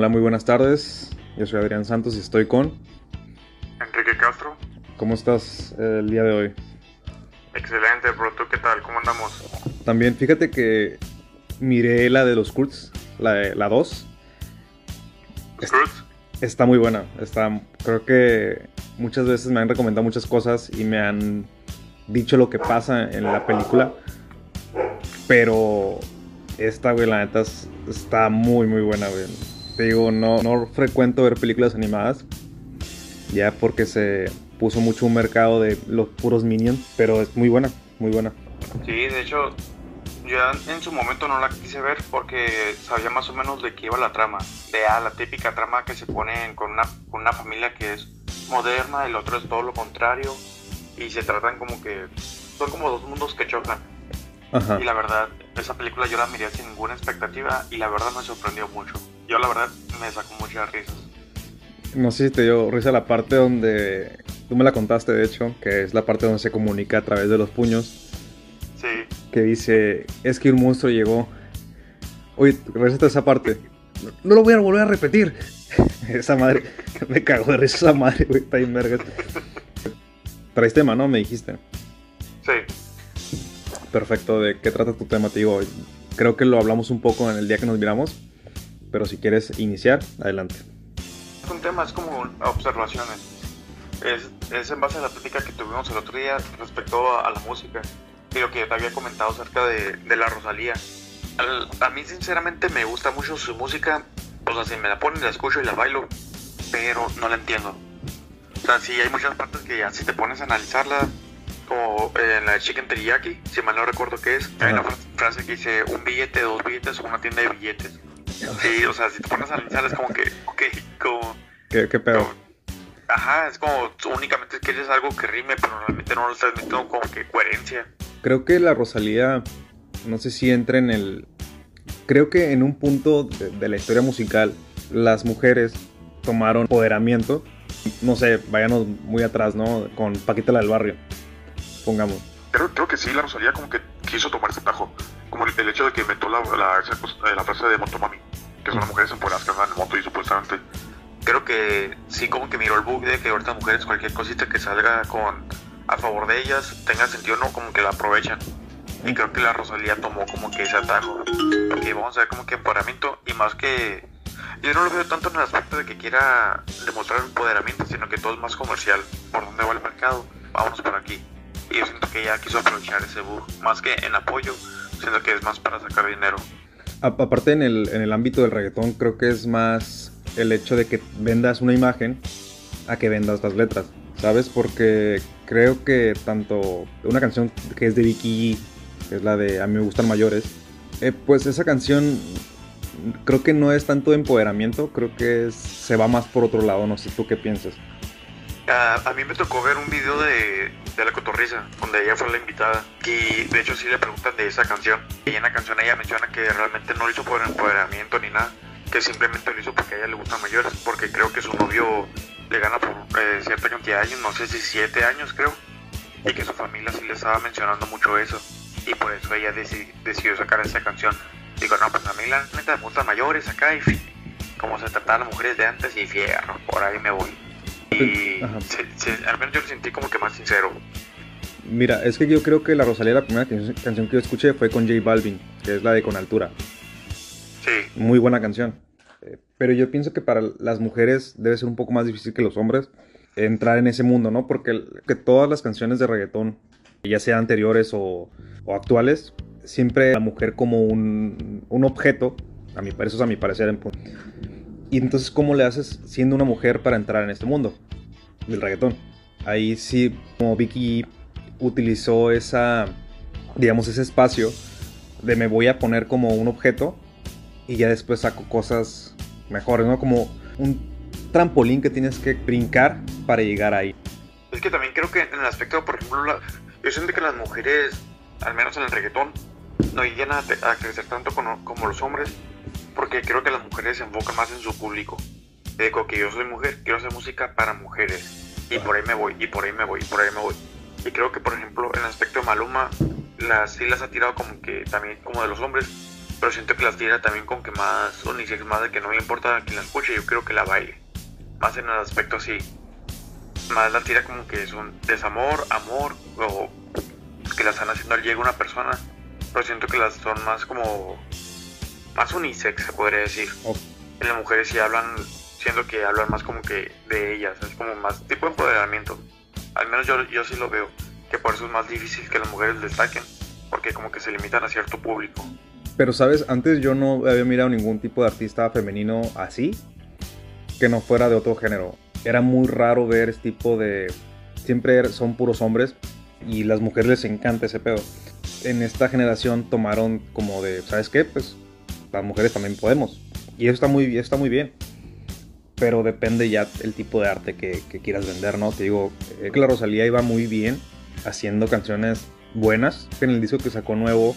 Hola, muy buenas tardes. Yo soy Adrián Santos y estoy con... Enrique Castro. ¿Cómo estás eh, el día de hoy? Excelente, bro. ¿Tú qué tal? ¿Cómo andamos? También, fíjate que miré la de los Kurtz, la, de- la 2. Cruz. Está muy buena. Está, creo que muchas veces me han recomendado muchas cosas y me han dicho lo que pasa en la película. Pero esta, güey, la neta es- está muy, muy buena, güey. Te digo, no, no frecuento ver películas animadas. Ya porque se puso mucho un mercado de los puros minions. Pero es muy buena, muy buena. Sí, de hecho, yo en su momento no la quise ver porque sabía más o menos de qué iba la trama. De ah, la típica trama que se ponen con una, con una familia que es moderna, el otro es todo lo contrario. Y se tratan como que. Son como dos mundos que chocan. Ajá. Y la verdad, esa película yo la miré sin ninguna expectativa y la verdad me sorprendió mucho. Yo la verdad me sacó muchas risas. No sé si te dio risa la parte donde. Tú me la contaste, de hecho, que es la parte donde se comunica a través de los puños. Sí, Que dice: Es que un monstruo llegó. Oye, receta esa parte. No, no lo voy a volver a repetir. esa madre. Me cago de risa esa madre, güey. Está bien vergas. Traes tema, ¿no? Me dijiste. sí. Perfecto. ¿De qué trata tu tema? Te digo, creo que lo hablamos un poco en el día que nos miramos. Pero si quieres iniciar, adelante. Es un tema, es como observaciones. Es, es en base a la plática que tuvimos el otro día respecto a, a la música y lo que yo te había comentado acerca de, de la Rosalía. Al- a mí sinceramente me gusta mucho su música, o sea, si me la ponen la escucho y la bailo, pero no la entiendo. O sea, sí hay muchas partes que ya si te pones a analizarla, como en la de Chicken Teriyaki, si mal no recuerdo qué es, hay una frase que dice un billete, dos billetes o una tienda de billetes. Sí, o sea, si te pones a analizar es como que, ok, como... ¿Qué, qué pedo? Ajá, es como únicamente quieres algo que rime, pero realmente no lo estás metiendo como que coherencia. Creo que la Rosalía, no sé si entra en el... Creo que en un punto de, de la historia musical, las mujeres tomaron empoderamiento. No sé, váyanos muy atrás, ¿no? Con Paquita la del barrio, pongamos. Creo, creo que sí, la Rosalía como que quiso tomar ese tajo. Como el, el hecho de que inventó la, la, esa cosa- la frase de motomami, que son las mujeres empoderadas que andan en moto y supuestamente. Creo que sí como que miró el bug de que ahorita mujeres cualquier cosita que salga con a favor de ellas tenga sentido, no como que la aprovechan. Y creo que la Rosalía tomó como que ese atajo. Que vamos a ver como que empoderamiento y más que... Yo no lo veo tanto en el aspecto de que quiera demostrar empoderamiento, sino que todo es más comercial. ¿Por dónde va el mercado? Vámonos por aquí. Y yo siento que ella quiso aprovechar ese bug. Más que en apoyo, siento que es más para sacar dinero. Aparte en el, en el ámbito del reggaetón, creo que es más el hecho de que vendas una imagen a que vendas las letras, ¿sabes? Porque creo que tanto una canción que es de Vicky que es la de A mí me gustan mayores, eh, pues esa canción creo que no es tanto de empoderamiento, creo que es- se va más por otro lado, no sé tú qué piensas. Ah, a mí me tocó ver un video de, de La Cotorriza, donde ella fue la invitada. Y de hecho sí le preguntan de esa canción. Y en la canción ella menciona que realmente no lo hizo por empoderamiento ni nada. Que simplemente lo hizo porque a ella le gustan mayores. Porque creo que su novio le gana por eh, cierta cantidad de años, no sé si siete años creo. Y que su familia sí le estaba mencionando mucho eso. Y por eso ella deci- decidió sacar esa canción. Digo, no, pues a mí la neta me gustan mayores acá y como se trataban las mujeres de antes y fierro, por ahí me voy. Y Ajá. se- se- al menos yo lo sentí como que más sincero. Mira, es que yo creo que La Rosalía, la primera can- canción que yo escuché fue con J Balvin, que es la de Con Altura. Sí, Muy buena canción. Eh, Pero yo pienso que para las mujeres debe ser un poco más difícil que los hombres entrar en ese mundo, ¿no? Porque que todas las canciones de reggaetón, ya sean anteriores o, o actuales, siempre la mujer como un, un objeto, a mi, eso es a mi parecer. Y entonces, ¿cómo le haces siendo una mujer para entrar en este mundo del reggaetón? Ahí sí, como Vicky utilizó esa, digamos, ese espacio de me voy a poner como un objeto y ya después saco cosas mejores, ¿no? Como un trampolín que tienes que brincar para llegar ahí. es que también creo que en el aspecto, por ejemplo, yo siento que las mujeres, al menos en el reggaetón, no llegan a, crecer tanto como los hombres, porque creo que las mujeres se enfocan más en su público. Digo que yo soy mujer, quiero hacer música para mujeres, y por ahí me voy, y por ahí me voy, y por ahí me voy. Y creo que, por ejemplo, en el aspecto de Maluma, las, sí las ha tirado como que también como de los hombres, pero siento que las tira también con que más unisex, más de que no le importa a quien la escuche, yo creo que la baile. Más en el aspecto así. Más la tira como que es un desamor, amor, o que la están haciendo al llegar una persona. Pero siento que las son más como. Más unisex, se podría decir. En las mujeres sí hablan, siento que hablan más como que de ellas, es como más tipo de empoderamiento. Al menos yo, yo sí lo veo, que por eso es más difícil que las mujeres destaquen, porque como que se limitan a cierto público. Pero, ¿sabes? Antes yo no había mirado ningún tipo de artista femenino así, que no fuera de otro género. Era muy raro ver este tipo de... Siempre son puros hombres y las mujeres les encanta ese pedo. En esta generación tomaron como de, ¿sabes qué? Pues las mujeres también podemos. Y eso está muy, está muy bien. Pero depende ya el tipo de arte que, quieras vender, ¿no? Te digo, eh, que la Rosalía iba muy bien haciendo canciones buenas. En el disco que sacó nuevo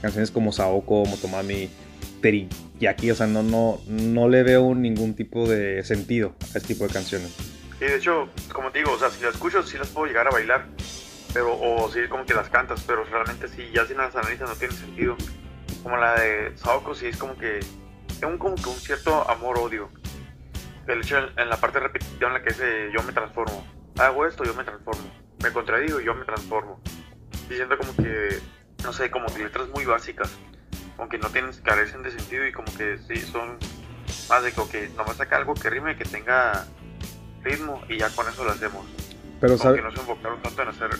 canciones como Saoko, Motomami, Teriyaki, o sea, no, no, no le veo ningún tipo de sentido a este tipo de canciones. Sí, de hecho, como te digo, o sea, si las escucho sí las puedo llegar a bailar, pero, o sí como que las cantas, pero realmente sí, ya si las analizas no tiene sentido. Como la de Saoko, sí es como que, es un, como que un cierto amor-odio. El hecho en, la parte repetitiva en la que dice yo me transformo. Hago esto, yo me transformo. Me contradigo, yo me transformo. Diciendo como que no sé, como letras muy básicas, aunque no tienen, carecen de sentido y como que sí, son más de que nomás saca algo que rime, que tenga ritmo y ya con eso lo hacemos. Pero sabe... que no se enfocaron tanto en, hacer,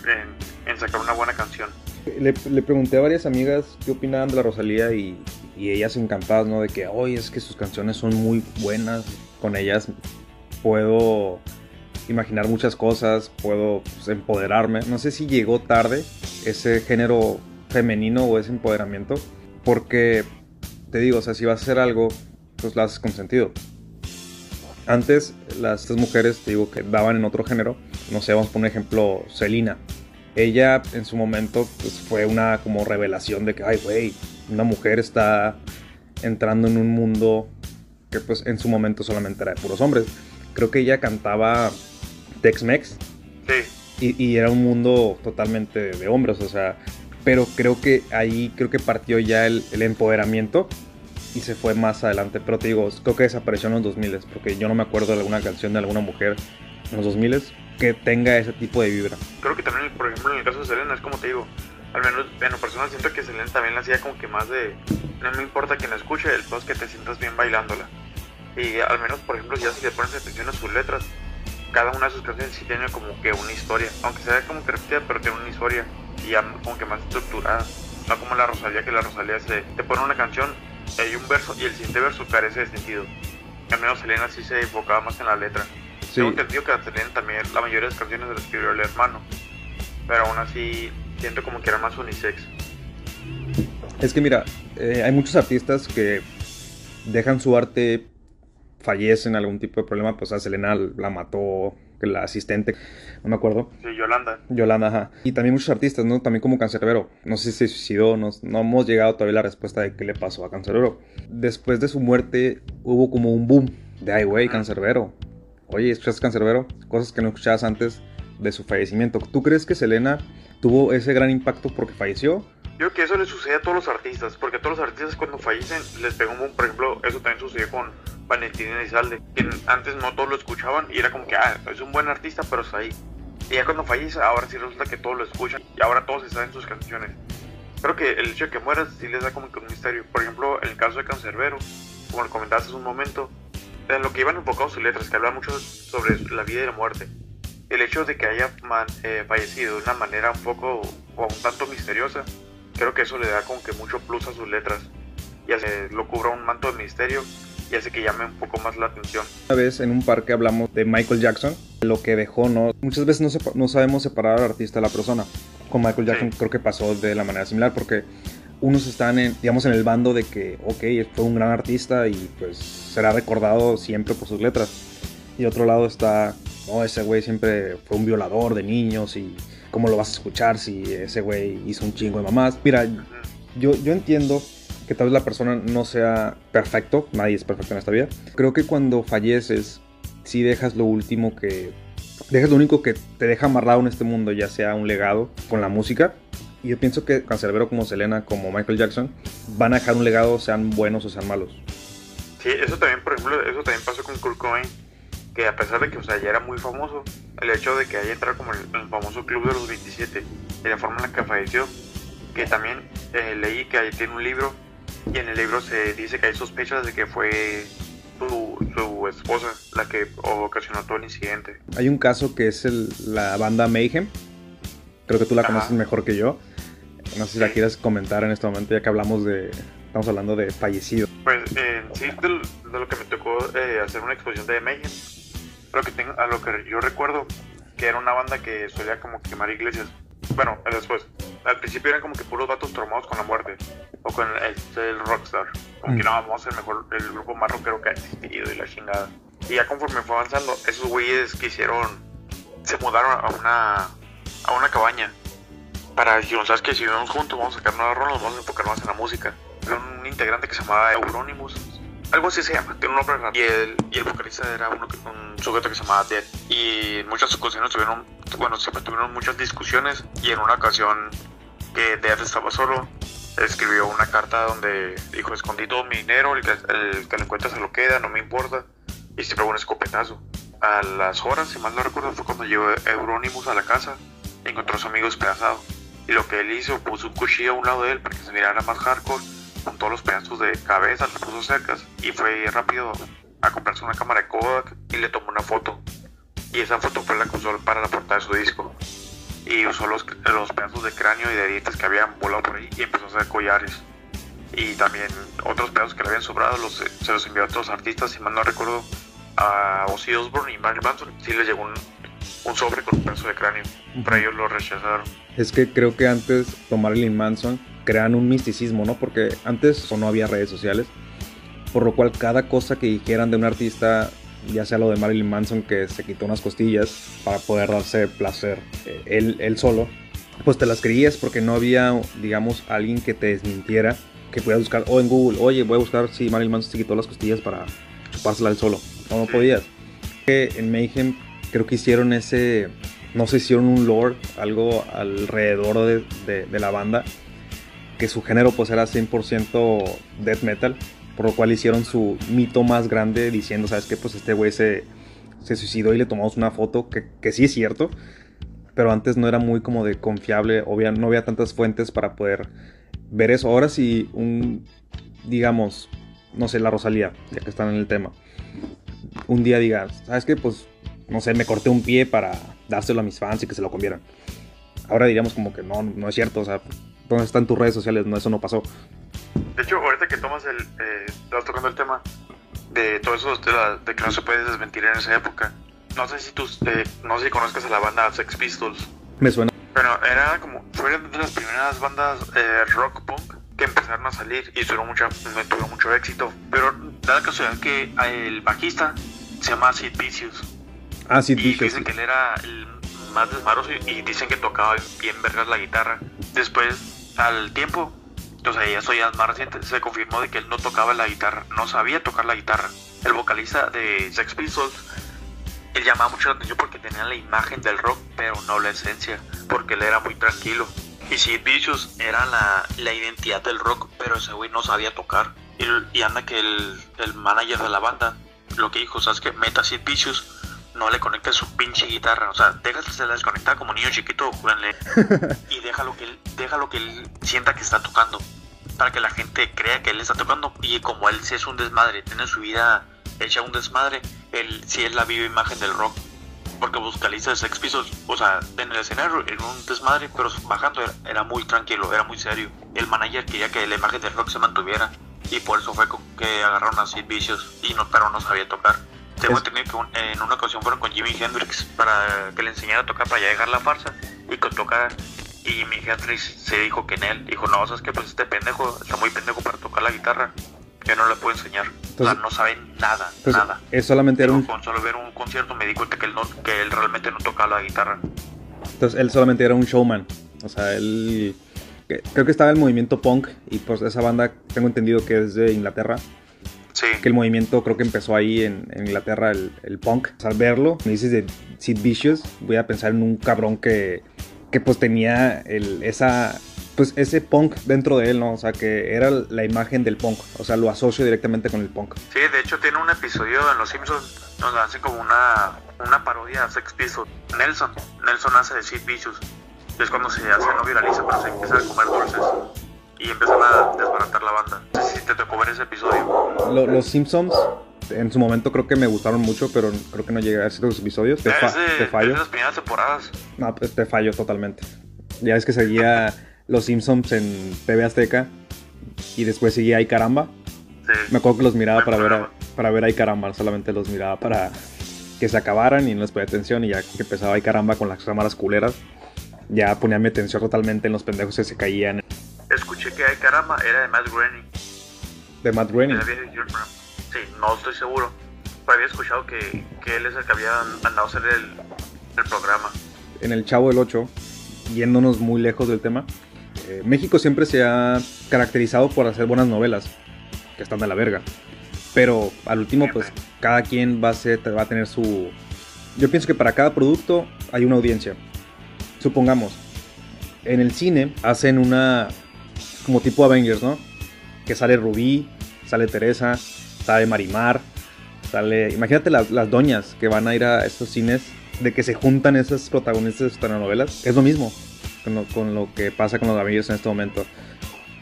en, sacar una buena canción. Le, pregunté a varias amigas qué opinaban de la Rosalía y, ellas encantadas, ¿no? De que, hoy es que sus canciones son muy buenas, con ellas puedo imaginar muchas cosas, puedo pues, empoderarme. No sé si llegó tarde ese género femenino o ese empoderamiento. Porque, te digo, o sea, si vas a hacer algo, pues lo haces con sentido. Antes, las estas mujeres, te digo, que daban en otro género, no sé, vamos a poner un ejemplo, Selina. Ella en su momento pues, fue una como revelación de que, ay, güey, una mujer está entrando en un mundo que pues en su momento solamente era de puros hombres. Creo que ella cantaba Tex-Mex. Sí. Y, y, era un mundo totalmente de hombres, o sea, pero creo que ahí creo que partió ya el, empoderamiento y se fue más adelante. Pero te digo, creo que desapareció en los 2000 porque yo no me acuerdo de alguna canción de alguna mujer en los 2000 que tenga ese tipo de vibra. Creo que también, por ejemplo, en el caso de Selena, es como te digo, al menos en lo personal siento que Selena también la hacía como que más de, no me importa quien la escuche, el es que te sientas bien bailándola. Y al menos, por ejemplo, ya si le pones atención a sus letras, cada una de sus canciones sí tiene como que una historia, aunque sea como que repetida, pero tiene una historia y ya como que más estructurada. No como la Rosalía, que la Rosalía se, te pone una canción, hay un verso y el siguiente verso carece de sentido. Al menos Selena sí se enfocaba más en la letra. Sí. Tengo entendido que Selena también, la mayoría de las canciones las escribió el hermano, pero aún así siento como que era más unisex. Es que mira, eh, hay muchos artistas que dejan su arte, fallecen algún tipo de problema, pues a Selena la mató la asistente, no me acuerdo. Sí, Yolanda. Yolanda, ajá. Y también muchos artistas, ¿no? También como Cancerbero. No sé si se suicidó, no, no hemos llegado todavía a la respuesta de qué le pasó a Cancerbero. Después de su muerte hubo como un boom de, ay, güey, Cancerbero. Oye, ¿escuchas Cancerbero? Cosas que no escuchabas antes de su fallecimiento. ¿Tú crees que Selena tuvo ese gran impacto porque falleció? Yo creo que eso le sucede a todos los artistas, porque a todos los artistas cuando fallecen les pegó un boom. Por ejemplo, eso también sucedió con Valentín Elizalde, que antes no todos lo escuchaban y era como que, ah, es un buen artista, pero está ahí. Y ya cuando fallece, ahora sí resulta que todos lo escuchan y ahora todos saben sus canciones. Creo que el hecho de que muera sí les da como que un misterio. Por ejemplo, en el caso de Cancerbero, como lo comentaste hace un momento, en lo que iban enfocados sus letras, que habla mucho sobre la vida y la muerte. El hecho de que haya eh, fallecido de una manera un poco o un tanto misteriosa, creo que eso le da como que mucho plus a sus letras. Y hace, lo cubra un manto de misterio y hace que llame un poco más la atención. Una vez en un parque hablamos de Michael Jackson, lo que dejó, ¿no? Muchas veces no, no sabemos separar al artista de la persona. Con Michael Jackson creo que pasó de la manera similar porque unos están, en, digamos, en el bando de que, ok, fue un gran artista y pues será recordado siempre por sus letras. Y otro lado está, no, ese güey siempre fue un violador de niños y cómo lo vas a escuchar si ese güey hizo un chingo de mamás. Mira, yo, yo entiendo que tal vez la persona no sea perfecto, nadie es perfecto en esta vida. Creo que cuando falleces, si dejas lo último que... Dejas lo único que te deja amarrado en este mundo, ya sea un legado con la música, Y yo pienso que Cancerbero como Selena, como Michael Jackson, van a dejar un legado, sean buenos o sean malos. Sí, eso también, por ejemplo, eso también pasó con Kurt Cobain, que a pesar de que, o sea, ya era muy famoso, el hecho de que haya entrado como el, el famoso club de los 27 y la forma en la que falleció, que también eh, leí que ahí tiene un libro y en el libro se dice que hay sospechas de que fue su, su esposa la que ocasionó todo el incidente. Hay un caso que es el, la banda Mayhem. Creo que tú la Ajá. conoces mejor que yo. No sé si la Sí. quieres comentar en este momento, ya que hablamos de. Estamos hablando de fallecido. Pues en sí, de, de lo que me tocó eh, hacer una exposición de Mayhem, lo que tengo, a lo que yo recuerdo, que era una banda que solía como quemar iglesias. Bueno, eh, después, al principio eran como que puros vatos traumados con la muerte, o con el, el rockstar. Como que Mm. no, vamos a ser mejor, el grupo más rockero que ha existido y la chingada. Y ya conforme fue avanzando, esos güeyes que hicieron, se mudaron a una, a una cabaña para decir, ¿sabes qué? Si vivimos juntos, vamos a sacar nuevas rolas, vamos a enfocar más en la música. Era un integrante que se llamaba Euronymous. Algo así se llama, tiene un nombre raro. Y el, y el vocalista era uno que- un sujeto que se llamaba Dead. Y en muchas ocasiones tuvieron, bueno, siempre tuvieron muchas discusiones. Y en una ocasión que Dead estaba solo, escribió una carta donde dijo, escondí todo mi dinero, el que, el que lo encuentre se lo queda, no me importa. Y siempre un escopetazo. A las horas, si mal no recuerdo, fue cuando llegó Euronymous a la casa y encontró a su amigo despedazado. Y lo que él hizo, puso un cuchillo a un lado de él para que se mirara más hardcore, con los pedazos de cabeza, los puso cerca y fue rápido a comprarse una cámara de Kodak y le tomó una foto. Y esa foto fue la que usó para la portada de su disco. Y usó los, los pedazos de cráneo y de dientes que habían volado por ahí y empezó a hacer collares. Y también otros pedazos que le habían sobrado los, se los envió a otros artistas, si mal no recuerdo, a Ozzy Osbourne y Marilyn Manson. Sí les llegó un, un sobre con un pedazo de cráneo, pero ellos lo rechazaron. Es que creo que antes con Marilyn Manson crean un misticismo, ¿no? Porque antes o no había redes sociales, por lo cual cada cosa que dijeran de un artista, ya sea lo de Marilyn Manson que se quitó unas costillas para poder darse placer eh, él, él solo, pues te las creías porque no había, digamos, alguien que te desmintiera, que pudieras buscar, o en Google, oye, voy a buscar si Marilyn Manson se quitó las costillas para chupársela él solo. No, no podías. Que en Mayhem creo que hicieron ese, no sé, hicieron un lore, algo alrededor de, de- la banda, que su género pues era 100% death metal, por lo cual hicieron su mito más grande diciendo, ¿sabes qué? Pues este güey se, se suicidó y le tomamos una foto, que, que sí es cierto, pero antes no era muy como de confiable, obvia, no había tantas fuentes para poder ver eso. Ahora sí, un, digamos, no sé, la Rosalía, ya que están en el tema, un día diga, ¿sabes qué? Pues, no sé, me corté un pie para dárselo a mis fans y que se lo comieran. Ahora diríamos como que no, no es cierto, o sea, ¿dónde están tus redes sociales? No, eso no pasó. De hecho, ahorita que tomas el, eh, estás tocando el tema de todo eso de, la- de que no se puede desmentir en esa época. No sé si tú, eh, no sé si conozcas a la banda Sex Pistols. Me suena. Bueno, era como, fueron de las primeras bandas eh, rock punk que empezaron a salir y tuvieron, mucha, tuvieron mucho éxito. Pero da la casualidad que el bajista se llama Sid Vicious. Ah, sí, y dije. dicen que él era el más desmaroso y, y dicen que tocaba bien vergas la guitarra. Después, al tiempo, o sea, ya soy más reciente, se confirmó de que él no tocaba la guitarra, no sabía tocar la guitarra. El vocalista de Sex Pistols, él llamaba mucho la atención porque tenía la imagen del rock, pero no la esencia, porque él era muy tranquilo. Y Sid Vicious era la, la identidad del rock, pero ese güey no sabía tocar. Y, y anda que el, el manager de la banda lo que dijo, ¿sabes qué? Meta Sid Vicious, no le conectes su pinche guitarra. O sea, déjase la desconectada como niño chiquito, júrenle. y déjalo que, él, déjalo que él sienta que está tocando. Para que la gente crea que él está tocando. Y como él sí es un desmadre, tiene su vida hecha un desmadre, él sí es la viva imagen del rock. Porque vocalista de Sex Pistols, o sea, en el escenario era un desmadre, pero bajando era, era muy tranquilo, era muy serio. El manager quería que la imagen del rock se mantuviera. Y por eso fue que agarraron a Sid Vicious, y no, pero no sabía tocar. Tengo entendido que en una ocasión fueron con Jimi Hendrix para que le enseñara a tocar para ya dejar la farsa y que tocara. Y Jimi Hendrix se dijo que en él, dijo, no, sabes que pues este pendejo está muy pendejo para tocar la guitarra. Yo no le puedo enseñar. o sea, Entonces- no sabe nada, Entonces, nada. es solamente era un, Con solo ver un concierto me di cuenta que él, no, que él realmente no tocaba la guitarra. entonces él solamente era un showman. O sea, él creo que estaba el movimiento punk y pues esa banda tengo entendido que es de Inglaterra. Sí, Que el movimiento creo que empezó ahí en, en Inglaterra, el, el punk. O sea, al verlo, me dices de Sid Vicious, voy a pensar en un cabrón que, que pues tenía el, esa pues ese punk dentro de él, ¿no? O sea, que era la imagen del punk, o sea, lo asocio directamente con el punk. Sí, de hecho tiene un episodio en Los Simpsons donde hace como una, una parodia a Sex Pistols. Nelson, Nelson hace de Sid Vicious. Es cuando se hace, no viraliza, pero se empieza a comer dulces. Y empiezan a desbaratar la banda. No sé si te tocó ver ese episodio. los Simpsons en su momento creo que me gustaron mucho, pero creo que no llegué a esos episodios. Te, te fallo. Las primeras temporadas. No, pues, te fallo totalmente. Ya es que seguía Los Simpsons en TV Azteca y después seguía Ay Caramba. Sí. Me acuerdo que los miraba para ver, para ver Ay Caramba, solamente los miraba para que se acabaran y no les ponía atención y ya que empezaba Ay Caramba con las cámaras culeras, ya ponía mi atención totalmente en los pendejos que se caían. Era de Matt Groening. ¿De Matt Groening? Sí, no estoy seguro. Pero había escuchado que, que él es el que había andado a hacer el, el programa. En el Chavo del 8, yéndonos muy lejos del tema, eh, México siempre se ha caracterizado por hacer buenas novelas, que están de la verga. Pero al último, pues cada quien va a, ser, va a tener su... Yo pienso que para cada producto hay una audiencia. Supongamos, en el cine hacen una... como tipo Avengers, ¿no? Que sale Rubí, sale Teresa, sale Marimar, sale... Imagínate las, las doñas que van a ir a estos cines, de que se juntan esas protagonistas de telenovelas. Es lo mismo con lo, que pasa con los Avengers en este momento.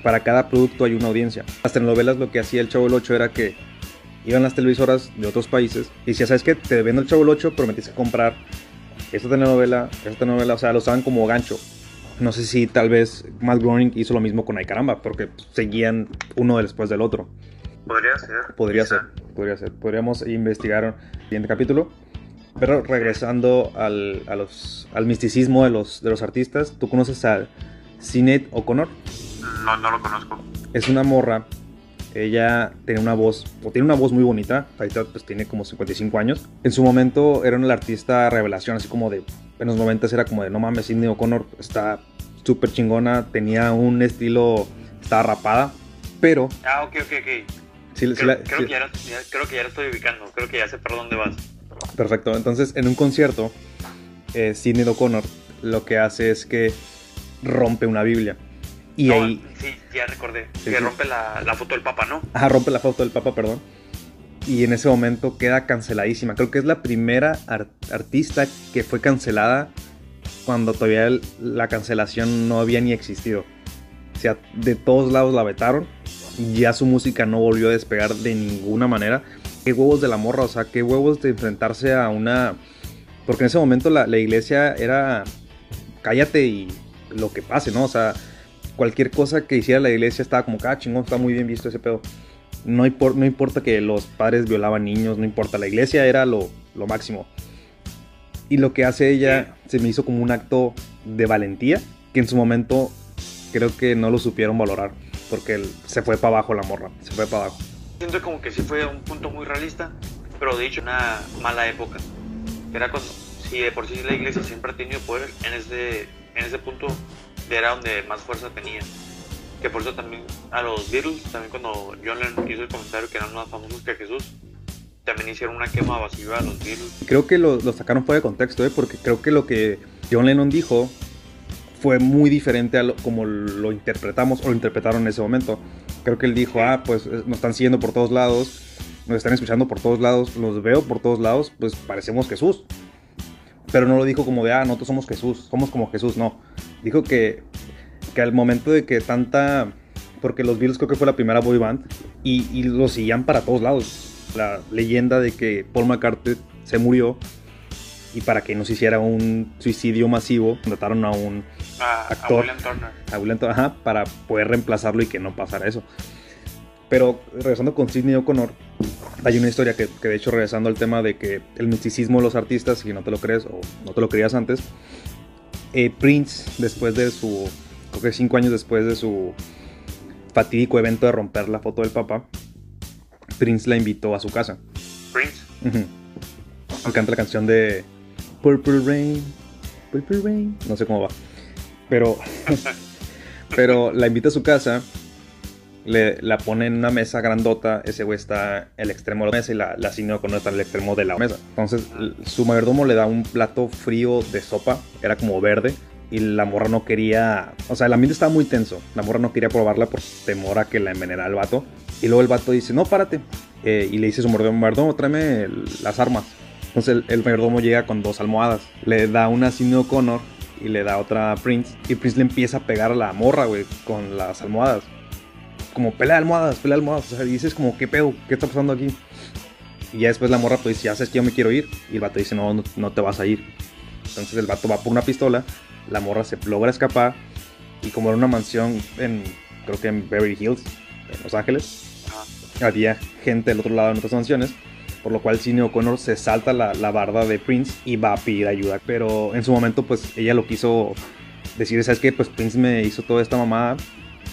Para cada producto hay una audiencia. Las telenovelas lo que hacía el Chavo el 8 era que iban las televisoras de otros países y decía, ¿sabes qué? Te vendo el Chavo el 8, prometiste comprar esta telenovela, esta telenovela, o sea, lo usaban como gancho. No sé si tal vez Matt Groening hizo lo mismo con Ay Caramba, porque seguían uno después del otro. Podría ser. Podría ser, podría ser. Podríamos investigar el siguiente capítulo. Pero regresando al, a los, al misticismo de los, de los artistas, ¿tú conoces a Sinead O'Connor? No, no lo conozco. Es una morra. Ella tiene una voz, o tiene una voz muy bonita. Ahorita pues tiene como 55 años. En su momento era una artista revelación, así como de. En los 90 era como de no mames, Sinead O'Connor está súper chingona. Tenía un estilo. Estaba rapada. Pero. Ah, ok, ok, ok. creo, que ya, creo que ya lo estoy ubicando. Creo que ya sé por dónde vas. Perfecto. Entonces, en un concierto, eh, Sidney O'Connor lo que hace es que rompe una Biblia. Y ahí. Sí, ya recordé. que rompe la, foto del Papa, ¿no? Ajá, rompe la foto del Papa, perdón. Y en ese momento queda canceladísima. Creo que es la primera artista que fue cancelada cuando todavía la cancelación no había ni existido. O sea, de todos lados la vetaron. Ya su música no volvió a despegar de ninguna manera qué huevos de la morra, o sea, qué huevos de enfrentarse a una... Porque en ese momento la, iglesia era, cállate y lo que pase, ¿no? O sea, cualquier cosa que hiciera la iglesia estaba como, ah, chingón, está muy bien visto ese pedo. No, no importa que los padres violaban niños, no importa, la iglesia era lo, lo máximo. Y lo que hace ella se me hizo como un acto de valentía, que en su momento creo que no lo supieron valorar, porque se fue para abajo la morra, se fue para abajo. Siento como que sí fue un punto muy realista, pero de hecho una mala época. Era cuando, si de por sí la iglesia siempre ha tenido poder, en ese, en ese punto era donde más fuerza tenía. Que por eso también a los Beatles, también cuando John Lennon hizo el comentario que eran más famosos que Jesús, también hicieron una quema vacía a los Beatles. Creo que lo, lo sacaron fuera de contexto, ¿eh? porque creo que lo que John Lennon dijo fue muy diferente a lo, como lo interpretamos o lo interpretaron en ese momento. Creo que él dijo, ah, pues nos están siguiendo por todos lados, nos están escuchando por todos lados, los veo por todos lados, pues parecemos Jesús. Pero no lo dijo como de, ah, nosotros somos Jesús, somos como Jesús, no. Dijo que, que al momento de que tanta... Porque los Beatles creo que fue la primera boy band y, y lo seguían para todos lados. La leyenda de que Paul McCartney se murió y para que no se hiciera un suicidio masivo, contrataron a un actor. A William Turner. A William Turner, ajá, para poder reemplazarlo y que no pasara eso. Pero regresando con Sidney O'Connor, hay una historia que, que, de hecho regresando al tema de que el misticismo de los artistas, si no te lo crees o no te lo creías antes, eh, Prince, después de su, creo que cinco años después de su fatídico evento de romper la foto del Papa, Prince la invitó a su casa. Prince. Canta la canción de Purple Rain, Purple Rain, no sé cómo va. Pero, pero la invita a su casa, le, la pone en una mesa grandota, ese güey está en el extremo de la mesa y la, la con con está en el extremo de la mesa. Entonces su mayordomo le da un plato frío de sopa, era como verde, y la morra no quería, o sea, el ambiente estaba muy tenso, la morra no quería probarla por temor a que la envenenara el vato. Y luego el vato dice, no, párate. Eh, y le dice a su mayordomo, mayordomo, tráeme las armas. Entonces el, mayordomo llega con dos almohadas, le da una a Sidney O'Connor y le da otra a Prince. Y Prince le empieza a pegar a la morra, güey, con las almohadas. Como pelea almohadas, pelea almohadas. O sea, dices como, ¿qué pedo? ¿Qué está pasando aquí? Y ya después la morra pues ya sabes que yo me quiero ir. Y el vato dice, no, no, no te vas a ir. Entonces el vato va por una pistola, la morra se logra escapar. Y como era una mansión en, creo que en Beverly Hills, en Los Ángeles, había gente del otro lado en otras mansiones. Por lo cual Sidney O'Connor se salta la, la barda de Prince y va a pedir ayuda. Pero en su momento pues ella lo quiso decir, ¿sabes qué? Pues Prince me hizo toda esta mamada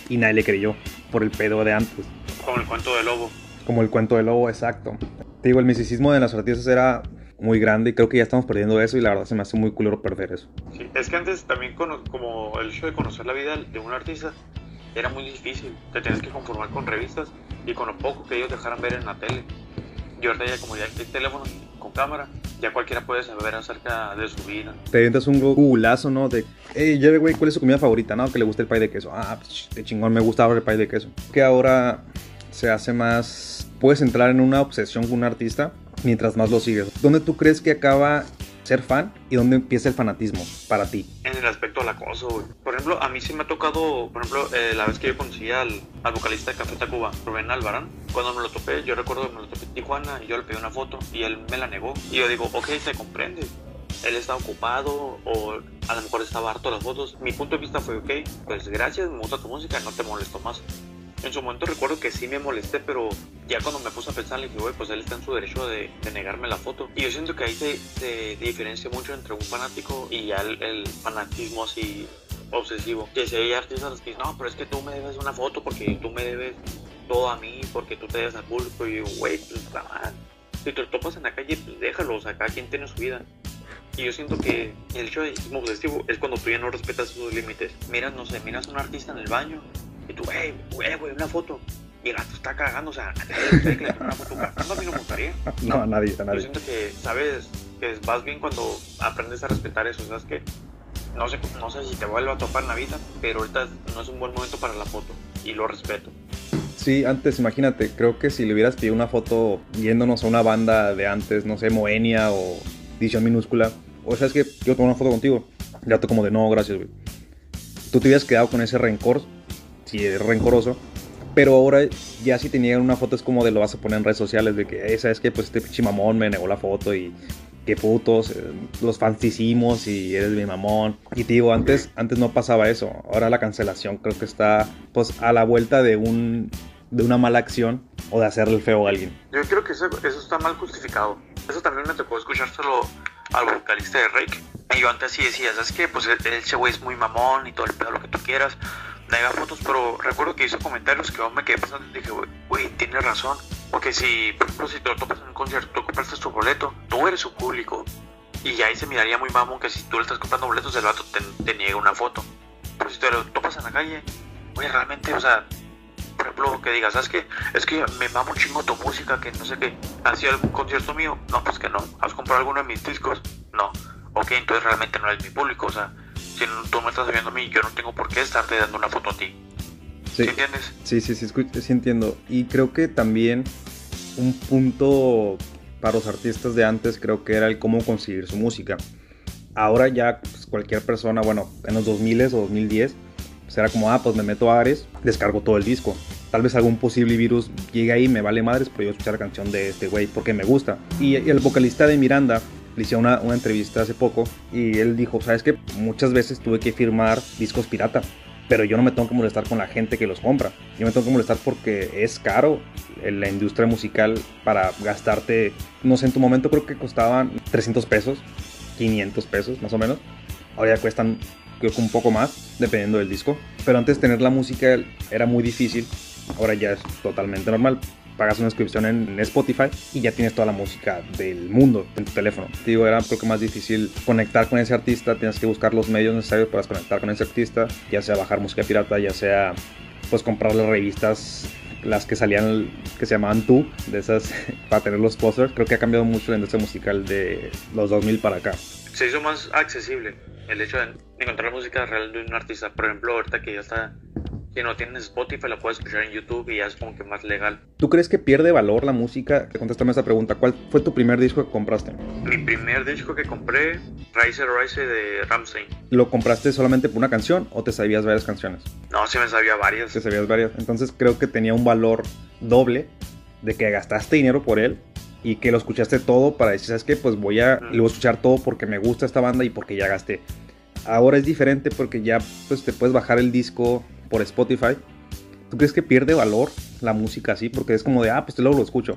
y nadie le creyó por el pedo de antes. Como el cuento del lobo. Como el cuento del lobo, exacto. Te digo, el misticismo de las artistas era muy grande y creo que ya estamos perdiendo eso y la verdad se me hace muy culero perder eso. Sí, es que antes también como el hecho de conocer la vida de un artista era muy difícil, te tienes que conformar con revistas y con lo poco que ellos dejaran ver en la tele. Y ahorita ya como ya hay teléfonos con cámara, ya cualquiera puede saber acerca de su vida. Te avientas un googleazo, ¿no? De, hey, Jerry, güey, ¿cuál es su comida favorita? No, que le gusta el pay de queso. Ah, pues, de chingón, me gusta el pay de queso. Que ahora se hace más... Puedes entrar en una obsesión con un artista mientras más lo sigues. ¿Dónde tú crees que acaba ser fan y dónde empieza el fanatismo para ti? En el aspecto del acoso, güey. Por ejemplo, a mí sí me ha tocado, por ejemplo, eh, la vez que yo conocí al, al, vocalista de Café Tacuba, Rubén Albarán, cuando me lo topé, yo recuerdo que me lo topé en Tijuana y yo le pedí una foto y él me la negó. Y yo digo, ok, se comprende. Él está ocupado o a lo mejor estaba harto las fotos. Mi punto de vista fue, ok, pues gracias, me gusta tu música, no te molesto más. En su momento recuerdo que sí me molesté, pero ya cuando me puse a pensar, le dije, güey, pues él está en su derecho de, negarme la foto. Y yo siento que ahí se, diferencia mucho entre un fanático y ya el, fanatismo así obsesivo. Que si hay artistas que dicen, no, pero es que tú me debes una foto porque tú me debes todo a mí, porque tú te debes al público. Y yo, güey, pues mal. Si te lo topas en la calle, pues déjalo, o sea, cada quien tiene su vida. Y yo siento que el hecho de obsesivo es cuando tú ya no respetas sus límites. Miras, no sé, miras a un artista en el baño y tú, hey, güey, güey, una foto. Y el gato está cagando, o sea, a nadie le una foto cagando, a mí no me gustaría. No, a nadie, a nadie. Yo siento que, sabes, que vas bien cuando aprendes a respetar eso, ¿sabes que no sé, no sé si te vuelvo a topar en la vida, pero ahorita no es un buen momento para la foto y lo respeto. Sí, antes, imagínate, creo que si le hubieras pedido una foto yéndonos a una banda de antes, no sé, Moenia o Edición Minúscula, o sea, es que yo tomo una foto contigo, ya como de no, gracias, güey. Tú te hubieras quedado con ese rencor si es rencoroso. Pero ahora ya si te niegan una foto es como de lo vas a poner en redes sociales de que, hey, ¿sabes qué? Pues este pinche mamón me negó la foto y qué putos, eh, los fans hicimos y eres mi mamón. Y te digo, antes, antes no pasaba eso. Ahora la cancelación creo que está pues a la vuelta de un de una mala acción o de hacerle el feo a alguien. Yo creo que eso, eso está mal justificado. Eso también me tocó escuchárselo al vocalista de Rake. Y yo antes sí decía, ¿sabes qué? Pues ese güey es muy mamón y todo el pedo, lo que tú quieras nega fotos, pero recuerdo que hizo comentarios que yo me quedé pensando y dije, güey, tiene razón. Porque si, por ejemplo, si te lo topas en un concierto, tú compraste tu boleto, tú eres su público. Y ahí se miraría muy mamón que si tú le estás comprando boletos, el vato te, te niega una foto. Pero si te lo topas en la calle, güey, realmente, o sea, por ejemplo, que digas, ¿sabes qué? Es que me mamo chingo tu música, que no sé qué. ¿Has ido algún concierto mío? No, pues que no. ¿Has comprado alguno de mis discos? No. Ok, entonces realmente no eres mi público, o sea, si tú me estás viendo a mí, yo no tengo por qué estarte dando una foto a ti. Sí, entiendes? Sí, sí, sí, sí entiendo. Y creo que también un punto para los artistas de antes creo que era el cómo conseguir su música. Ahora ya pues, cualquier persona, bueno, en los 2000 o 2010, pues era como, ah, pues me meto a Ares, descargo todo el disco. Tal vez algún posible virus llegue ahí, me vale madres, pero yo escuchar la canción de este güey porque me gusta. Y el vocalista de Miranda le una, entrevista hace poco y él dijo, sabes que muchas veces tuve que firmar discos pirata, pero yo no me tengo que molestar con la gente que los compra. Yo me tengo que molestar porque es caro en la industria musical para gastarte, no sé, en tu momento creo que costaban 300 pesos, 500 pesos más o menos. Ahora ya cuestan creo un poco más, dependiendo del disco. Pero antes tener la música era muy difícil, ahora ya es totalmente normal pagas una inscripción en Spotify y ya tienes toda la música del mundo en tu teléfono. Te digo, era un poco más difícil conectar con ese artista, tienes que buscar los medios necesarios para conectar con ese artista, ya sea bajar música pirata, ya sea pues comprar las revistas las que salían, que se llamaban Tú, de esas, para tener los posters. Creo que ha cambiado mucho la industria musical de los 2000 para acá. Se hizo más accesible el hecho de encontrar música real de un artista. Por ejemplo, ahorita que ya está si no tienes Spotify, la puedes escuchar en YouTube y ya es como que más legal. ¿Tú crees que pierde valor la música? Contéstame esa pregunta. ¿Cuál fue tu primer disco que compraste? Mi primer disco que compré, Rise Rise de Ramsey. ¿Lo compraste solamente por una canción o te sabías varias canciones? No, sí me sabía varias. Te sabías varias. Entonces creo que tenía un valor doble de que gastaste dinero por él y que lo escuchaste todo para decir, ¿sabes qué? Pues voy a, lo voy a escuchar todo porque me gusta esta banda y porque ya gasté. Ahora es diferente porque ya pues te puedes bajar el disco por Spotify, ¿tú crees que pierde valor la música así? Porque es como de, ah, pues luego lo escucho.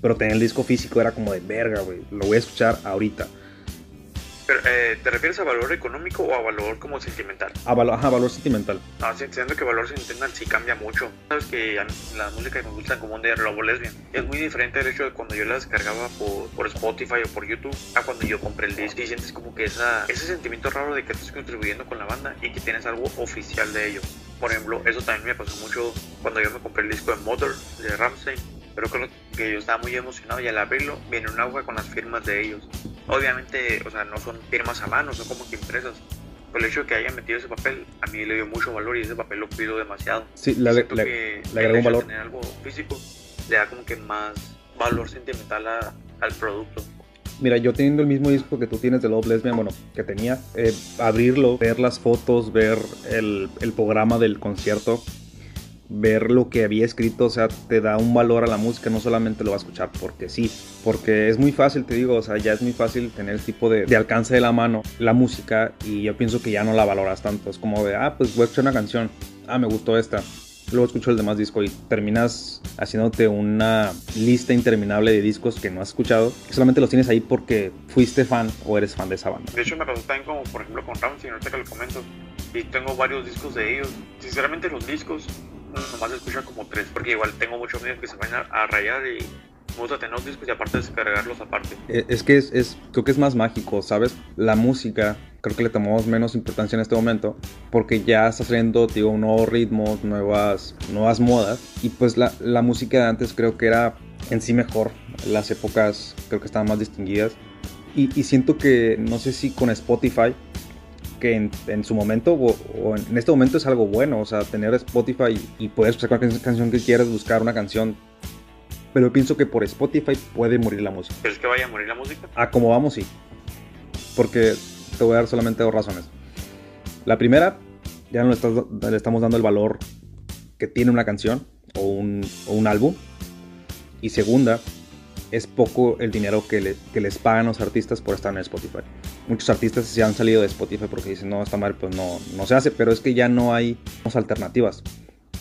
Pero tener el disco físico era como de verga, güey. Lo voy a escuchar ahorita. Eh, ¿Te refieres a valor económico o a valor como sentimental? A valor, ajá, valor sentimental. No, siento que valor sentimental sí cambia mucho. Sabes que la música que me gusta común de Lobo Lesbian es muy diferente el hecho de cuando yo la descargaba por, por, Spotify o por YouTube a cuando yo compré el disco y sientes como que esa, ese sentimiento raro de que estás contribuyendo con la banda y que tienes algo oficial de ellos. Por ejemplo, eso también me pasó mucho cuando yo me compré el disco de Mother de Ramsey. Pero creo que yo estaba muy emocionado y al abrirlo viene un agua con las firmas de ellos. Obviamente, o sea, no son firmas a mano, son como que impresas. Pero el hecho de que hayan metido ese papel, a mí le dio mucho valor y ese papel lo pido demasiado. Sí, le, le, agregó un valor. tener algo físico le da como que más valor sentimental al producto. Mira, yo teniendo el mismo disco que tú tienes de Love Lesbian, bueno, que tenía, eh, abrirlo, ver las fotos, ver el, el programa del concierto, ver lo que había escrito, o sea, te da un valor a la música, no solamente lo vas a escuchar porque sí, porque es muy fácil, te digo, o sea, ya es muy fácil tener el tipo de, alcance de la mano, la música, y yo pienso que ya no la valoras tanto, es como de, ah, pues voy a escuchar una canción, ah, me gustó esta, luego escucho el demás disco y terminas haciéndote una lista interminable de discos que no has escuchado, que solamente los tienes ahí porque fuiste fan o eres fan de esa banda. De hecho, me pasó también como, por ejemplo, con Ramsey, ahorita que lo comento, y tengo varios discos de ellos. Sinceramente, los discos nomás escuchan como tres, porque igual tengo muchos amigos que se van a, rayar y me gusta tener los discos y aparte descargarlos aparte. Eh, es que es, es, creo que es más mágico, ¿sabes? La música, creo que le tomamos menos importancia en este momento, porque ya está saliendo, digo, nuevos ritmos, nuevas, nuevas modas, y pues la, la música de antes creo que era en sí mejor, las épocas creo que estaban más distinguidas, y, y siento que, no sé si con Spotify, que en, su momento o, en este momento es algo bueno, o sea, tener Spotify y, puedes buscar cualquier canción que quieras, buscar una canción. Pero yo pienso que por Spotify puede morir la música. ¿Crees que vaya a morir la música? A como vamos, sí. Porque te voy a dar solamente dos razones. La primera, ya no le, estamos dando el valor que tiene una canción o un, o un álbum. Y segunda, es poco el dinero que, que, les pagan los artistas por estar en Spotify. Muchos artistas se han salido de Spotify porque dicen, no, esta madre pues no, no se hace, pero es que ya no hay alternativas.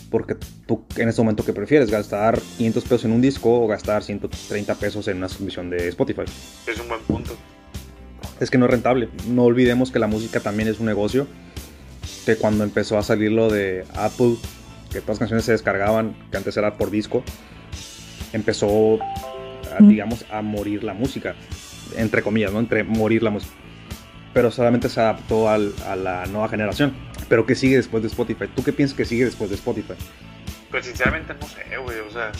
Porque tú en este momento que prefieres gastar 500 pesos en un disco o gastar 130 pesos en una suscripción de Spotify. Es un buen punto. Es que no es rentable. No olvidemos que la música también es un negocio. Que cuando empezó a salir lo de Apple, que todas las canciones se descargaban, que antes era por disco, empezó digamos, a morir la música, entre comillas, ¿no? Entre morir la música. Pero solamente se adaptó al, a la nueva generación. Pero ¿qué sigue después de Spotify? ¿Tú qué piensas que sigue después de Spotify? Pues sinceramente no sé, güey. O sea,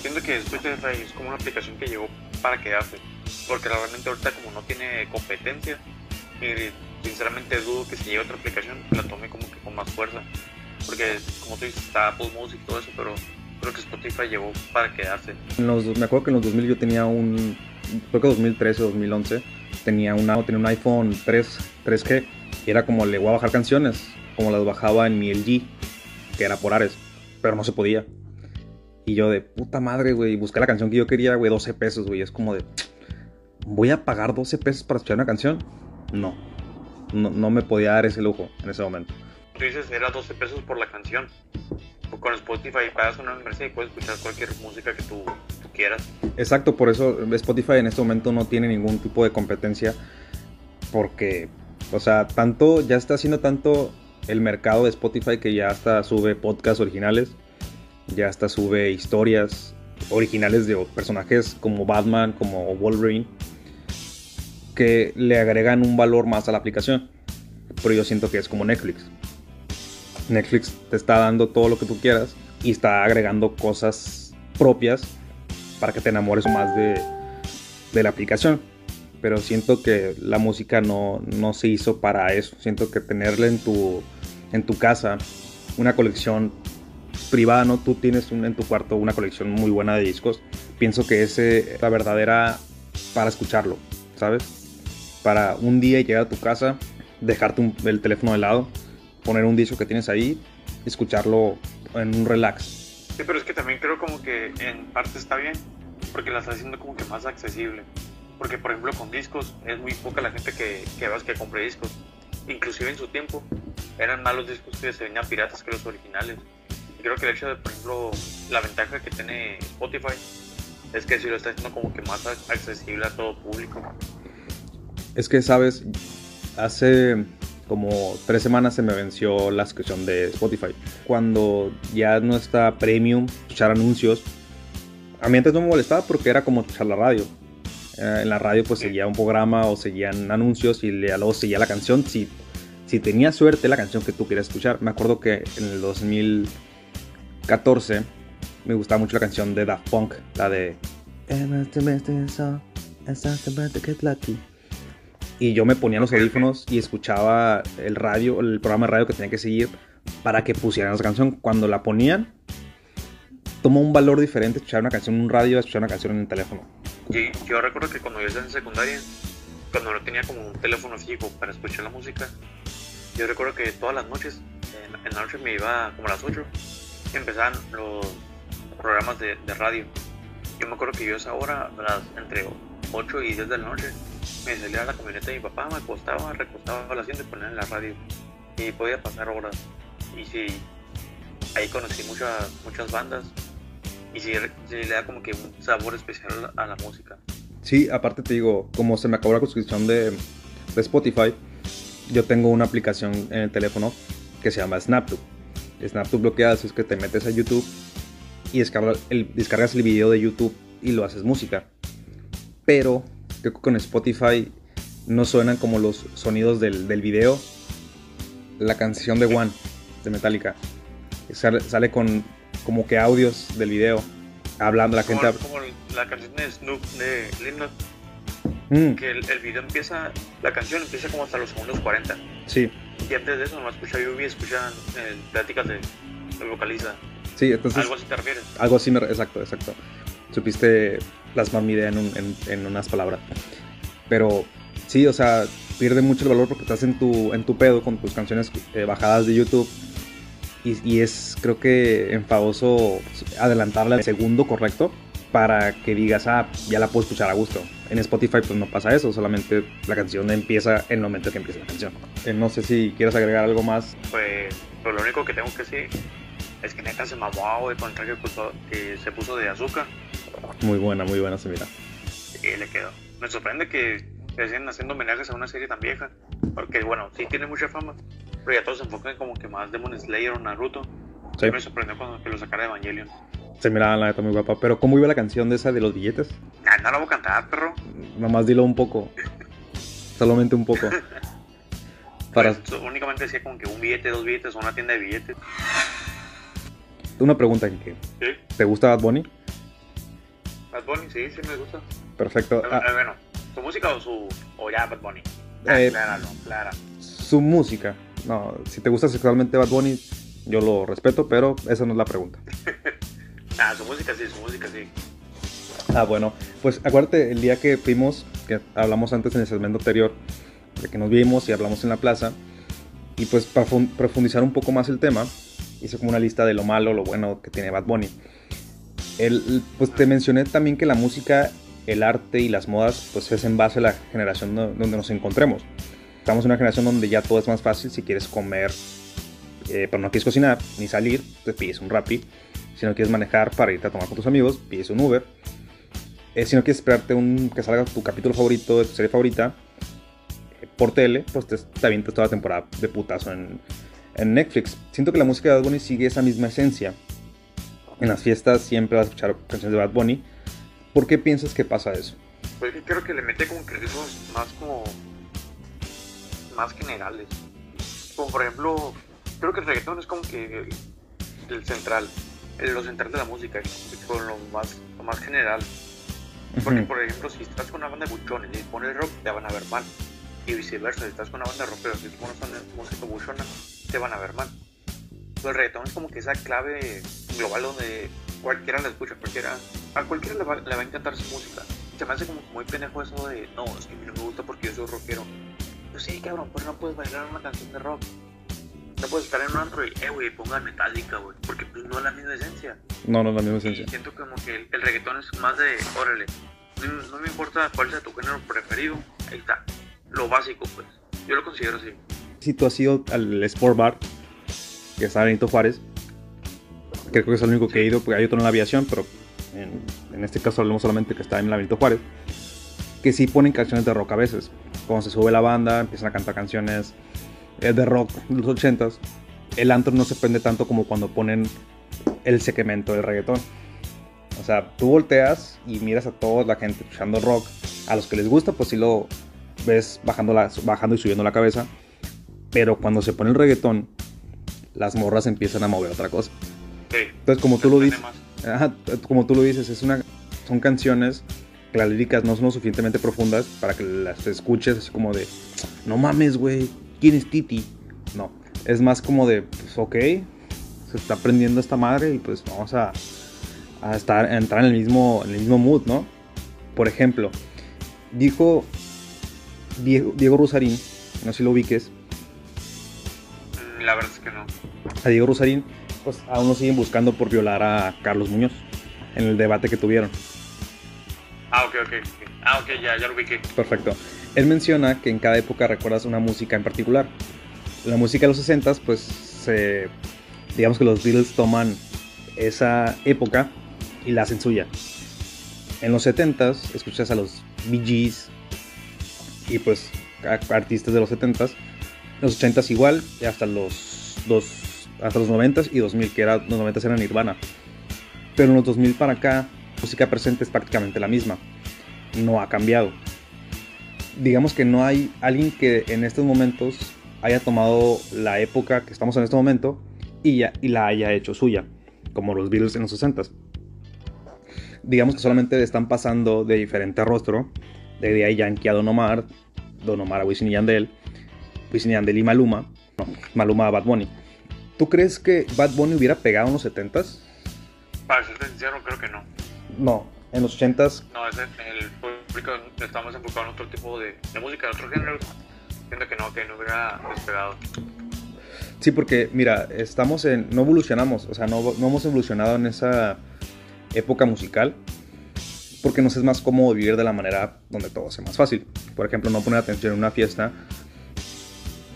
siento que Spotify es como una aplicación que llegó para quedarse. Porque realmente ahorita como no tiene competencia, y sinceramente dudo que si llega otra aplicación la tome como que con más fuerza. Porque como tú dices, está Apple Music y todo eso, pero creo que Spotify llegó para quedarse. me acuerdo que en los 2000 yo tenía un, creo que 2013 o 2011, tenía, una, tenía un iPhone 3, 3G y era como le voy a bajar canciones, como las bajaba en mi LG, que era por Ares, pero no se podía. Y yo de puta madre, güey, busqué la canción que yo quería, güey, 12 pesos, güey. Es como de, ¿voy a pagar 12 pesos para escuchar una canción? No, no, no me podía dar ese lujo en ese momento. Tú dices, era 12 pesos por la canción con Spotify pagas una membresía y puedes escuchar cualquier música que tú, quieras. Exacto, por eso Spotify en este momento no tiene ningún tipo de competencia porque, o sea, tanto, ya está haciendo tanto el mercado de Spotify que ya hasta sube podcasts originales, ya hasta sube historias originales de personajes como Batman, como Wolverine, que le agregan un valor más a la aplicación. Pero yo siento que es como Netflix. Netflix te está dando todo lo que tú quieras y está agregando cosas propias para que te enamores más de, la aplicación. pero siento que la música no, no se hizo para eso. Siento que tenerla en tu, en tu casa, una colección privada, ¿no? Tú tienes un, en tu cuarto una colección muy buena de discos. Pienso que ese la verdadera para escucharlo, ¿sabes? Para un día llegar a tu casa, dejarte el teléfono de lado, poner un disco que tienes ahí, escucharlo en un relax. Sí, pero es que también creo como que en parte está bien, porque la está haciendo como que más accesible. Porque, por ejemplo, con discos, es muy poca la gente que, que vas que compre discos. Inclusive en su tiempo, eran más los discos que se venían piratas que los originales. Y creo que el hecho de, por ejemplo, la ventaja que tiene Spotify es que si lo está haciendo como que más accesible a todo público. Es que, sabes, hace como tres semanas se me venció la suscripción de Spotify. Cuando ya no está premium, escuchar anuncios. A mí antes no me molestaba porque era como escuchar la radio. Eh, en la radio pues seguía un programa o seguían anuncios y luego seguía la canción. Si, si tenía suerte la canción que tú querías escuchar. Me acuerdo que en el 2014 me gustaba mucho la canción de Daft Punk, la de... Y yo me ponía los audífonos y escuchaba el radio, el programa de radio que tenía que seguir para que pusieran esa canción. Cuando la ponían, tomó un valor diferente escuchar una canción en un radio a escuchar una canción en el teléfono. Yo recuerdo que cuando yo estaba en secundaria, cuando no tenía como un teléfono fijo para escuchar la música, yo recuerdo que todas las noches, en, la noche me iba como a las 8, y empezaban los programas de, radio. Yo me acuerdo que yo a esa hora, las, entre 8 y 10 de la noche, me salía a la camioneta de mi papá, me acostaba, recostaba la asiento y ponía en la radio. Y podía pasar horas. Y sí, ahí conocí muchas, muchas bandas y sí, le da como que un sabor especial a la música. Sí, aparte te digo, como se me acabó la suscripción de, de Spotify, yo tengo una aplicación en el teléfono que se llama SnapTube. SnapTube lo que es que te metes a YouTube y descargas el, descargas el video de YouTube y lo haces música. Pero creo que con Spotify no suenan como los sonidos del, del video. La canción de One de Metallica sale, sale con como que audios del video hablando la gente. Como la canción de Snoop de Linda. Mm. Que el, video empieza, la canción empieza como hasta los segundos 40. Sí. Y antes de eso nomás escucha lluvia, escuchan eh, pláticas de, del vocalista. Sí, entonces. Algo así te refieres. Algo así, exacto, exacto. Supiste plasmar mi idea en, en, unas palabras. Pero sí, o sea, pierde mucho el valor porque estás en tu, en tu pedo con tus canciones eh, bajadas de YouTube y, es creo que enfadoso adelantarla al segundo correcto para que digas, ah, ya la puedo escuchar a gusto. En Spotify pues no pasa eso, solamente la canción empieza en el momento que empieza la canción. Eh, no sé si quieres agregar algo más. Pues, pues, lo único que tengo que decir es que neta se mamó de con el traje que se puso de azúcar. Muy buena, muy buena se mira. Y le quedó. Me sorprende que siguen haciendo homenajes a una serie tan vieja, porque bueno, sí tiene mucha fama, pero ya todos se enfocan como que más Demon Slayer o Naruto. Sí. Me sorprendió cuando que lo sacara de Evangelion. Se miraba la neta muy guapa. Pero ¿cómo iba la canción de esa de los billetes? Ah, no la voy a cantar, perro. Nomás dilo un poco. Solamente un poco. Para... Pues, únicamente decía como que un billete, dos billetes o una tienda de billetes. Una pregunta, Kike. ¿Sí? ¿Te gusta Bad Bunny? Bad Bunny, sí, sí me gusta. Perfecto. Ah. bueno, ¿su música o su... o ya Bad Bunny? Eh, claro, claro. Su música. No, si te gusta sexualmente Bad Bunny, yo lo respeto, pero esa no es la pregunta. ah, su música sí, su música sí. Ah, bueno, pues acuérdate el día que fuimos, que hablamos antes en el segmento anterior, de que nos vimos y hablamos en la plaza, y pues para profundizar un poco más el tema, hice como una lista de lo malo, lo bueno que tiene Bad Bunny. El, pues te mencioné también que la música, el arte y las modas, pues es en base a la generación donde nos encontremos. Estamos en una generación donde ya todo es más fácil. Si quieres comer, eh, pero no quieres cocinar ni salir, te pides un Rappi. Si no quieres manejar para irte a tomar con tus amigos, pides un Uber. Eh, si no quieres esperarte un, que salga tu capítulo favorito de tu serie favorita eh, por tele, pues te, te avientas toda la temporada de putazo en, en Netflix. Siento que la música de Bad Bunny sigue esa misma esencia. En las fiestas siempre vas a escuchar canciones de Bad Bunny. ¿Por qué piensas que pasa eso? Pues creo que le mete como que más como más generales. Como por ejemplo, creo que el reggaetón es como que el, central, el, lo central de la música, con lo más, lo más general. Porque, por ejemplo, si estás con una banda de buchones y pones rock, te van a ver mal. Y viceversa, si estás con una banda de rockero y pones música buchona, te van a ver mal. Pero el reggaetón es como que esa clave global donde cualquiera la escucha, cualquiera, a cualquiera le va, le va a encantar su música. Se me hace como muy pendejo eso de, no, es que a mí no me gusta porque yo soy rockero. Pues sí, cabrón, pues no puedes bailar una canción de rock. No puedes estar en un antro y, eh, güey, pongan metálica, güey, porque pues no es la misma esencia. No, no es la misma Y esencia. siento como que el, el reggaetón es más de, órale, no, no me importa cuál sea tu género preferido, ahí está, lo básico, pues. Yo lo considero así. Si tú has ido al Sport Bar, que está en Benito Juárez, creo que es el único que he ido, porque hay otro en la aviación, pero en, este caso hablemos solamente que está en la Benito Juárez, que sí ponen canciones de rock a veces. Cuando se sube la banda, empiezan a cantar canciones eh, de rock de los ochentas. El antro no se prende tanto como cuando ponen el segmento del reggaetón. O sea, tú volteas y miras a toda la gente escuchando rock. A los que les gusta, pues sí lo ves bajando, bajando y subiendo la cabeza. Pero cuando se pone el reggaetón, las morras empiezan a mover otra cosa. Sí. Entonces, como tú lo dices. Ajá, como tú lo dices, es una, son canciones que las líricas no son lo suficientemente profundas para que las escuches así como de, no mames, güey, ¿quién es Titi? No, es más como de, pues ok, se está aprendiendo esta madre y pues vamos a, a estar, a entrar en el, mismo, en el mismo mood, ¿no? Por ejemplo, dijo Diego, Diego Rosarín, no sé si lo ubiques, La verdad es que no. a Diego Rosarín, pues aún lo siguen buscando por violar a Carlos Muñoz en el debate que tuvieron. Ah, ok, ok. Ah, ok, ya, ya lo ubiqué. Perfecto. Él menciona que en cada época recuerdas una música en particular. La música de los 60 pues se, digamos que los Beatles toman esa época y la hacen suya. En los 70s escuchas a los Bee Gees y pues a- artistas de los 70s. Los 80s igual hasta los, dos, hasta los 90s y 2000, que era, los 90s eran Nirvana. Pero en los 2000 para acá, la música presente es prácticamente la misma. No ha cambiado digamos que no hay alguien que en estos momentos haya tomado la época que estamos en este momento y, ya, y la haya hecho suya, como los Beatles en los 60 Digamos que solamente están pasando de diferente rostro, de Daddy Yankee a Don Omar, Don Omar a Wisin y Yandel, Wisin y Yandel y Maluma, no, Maluma a Bad Bunny. ¿Tú crees que Bad Bunny hubiera pegado en los 70s? Para ser sincero, creo que no. No, en los 80s No, ese, el público estamos enfocados en otro tipo de, de música, en otro género. Siento que no, que no hubiera despegado. Sí, porque mira, estamos en. No evolucionamos, o sea, no, no hemos evolucionado en esa época musical. Porque nos es más cómodo vivir de la manera donde todo sea más fácil. Por ejemplo, no poner atención en una fiesta.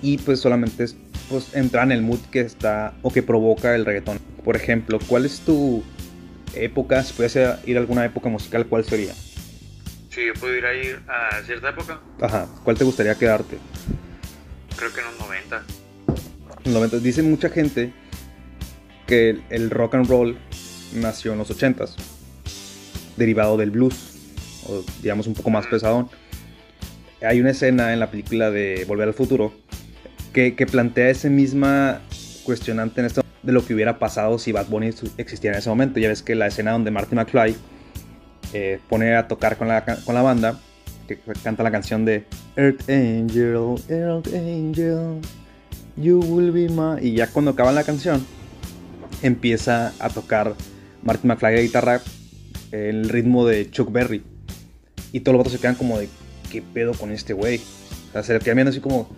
Y pues solamente es, pues, entrar en el mood que está o que provoca el reggaetón. Por ejemplo, ¿cuál es tu época? Si pudiese ir a alguna época musical, ¿cuál sería? Si yo pudiera ir a cierta época, Ajá, ¿cuál te gustaría quedarte? creo que en los 90. En los 90. Dice mucha gente que el, el rock and roll nació en los 80s, derivado del blues, o digamos un poco más pesadón. Hay una escena en la película de Volver al Futuro que, plantea ese misma cuestionante en esto de lo que hubiera pasado si Bad Bunny existiera en ese momento. Ya ves que la escena donde Marty McFly eh, pone a tocar con la, con la banda, que canta la canción de Earth Angel, Earth Angel, You will be my. Y ya cuando acaba la canción, empieza a tocar Marty McFly de guitarra el ritmo de Chuck Berry. Y todos los vatos se quedan como de, ¿qué pedo con este güey? O sea, se le quedan viendo así como,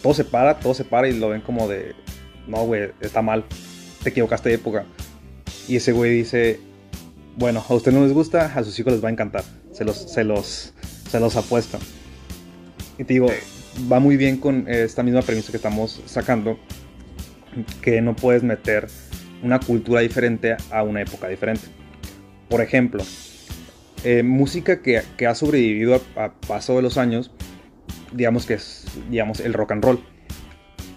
todo se para, todo se para y lo ven como de, no, güey, está mal, te equivocaste de época. Y ese güey dice, bueno, a usted no les gusta, a sus hijos les va a encantar. Se los, se los, se los apuesto. Y te digo, va muy bien con esta misma premisa que estamos sacando, que no puedes meter una cultura diferente a una época diferente. Por ejemplo, eh, música que, que ha sobrevivido a, a paso de los años, digamos que es digamos, el rock and roll,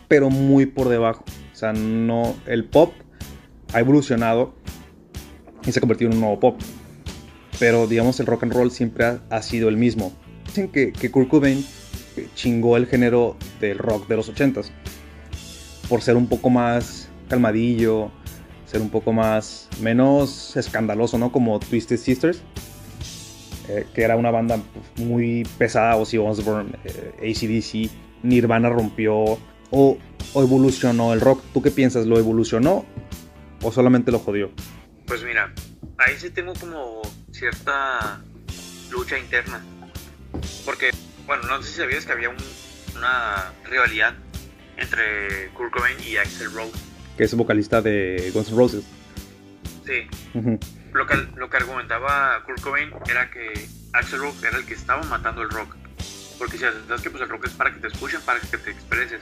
pero muy por debajo. O sea, no, el pop ha evolucionado y se ha convertido en un nuevo pop. Pero digamos, el rock and roll siempre ha, sido el mismo. Dicen que, que Kurt Cobain chingó el género del rock de los 80s por ser un poco más calmadillo, ser un poco más menos escandaloso, ¿no? Como Twisted Sisters. Eh, que era una banda muy pesada, Ozzy Osbourne, eh, ACDC, Nirvana rompió o, o evolucionó el rock. ¿Tú qué piensas? ¿Lo evolucionó o solamente lo jodió? Pues mira, ahí sí tengo como cierta lucha interna. Porque, bueno, no sé si sabías que había un, una rivalidad entre Kurt Cobain y Axel Rose. Que es vocalista de Guns N' Roses. Sí. Lo que, lo que argumentaba Kurt Cobain era que Axel Rose era el que estaba matando el rock. Porque si sabes que pues el rock es para que te escuchen, para que te expreses.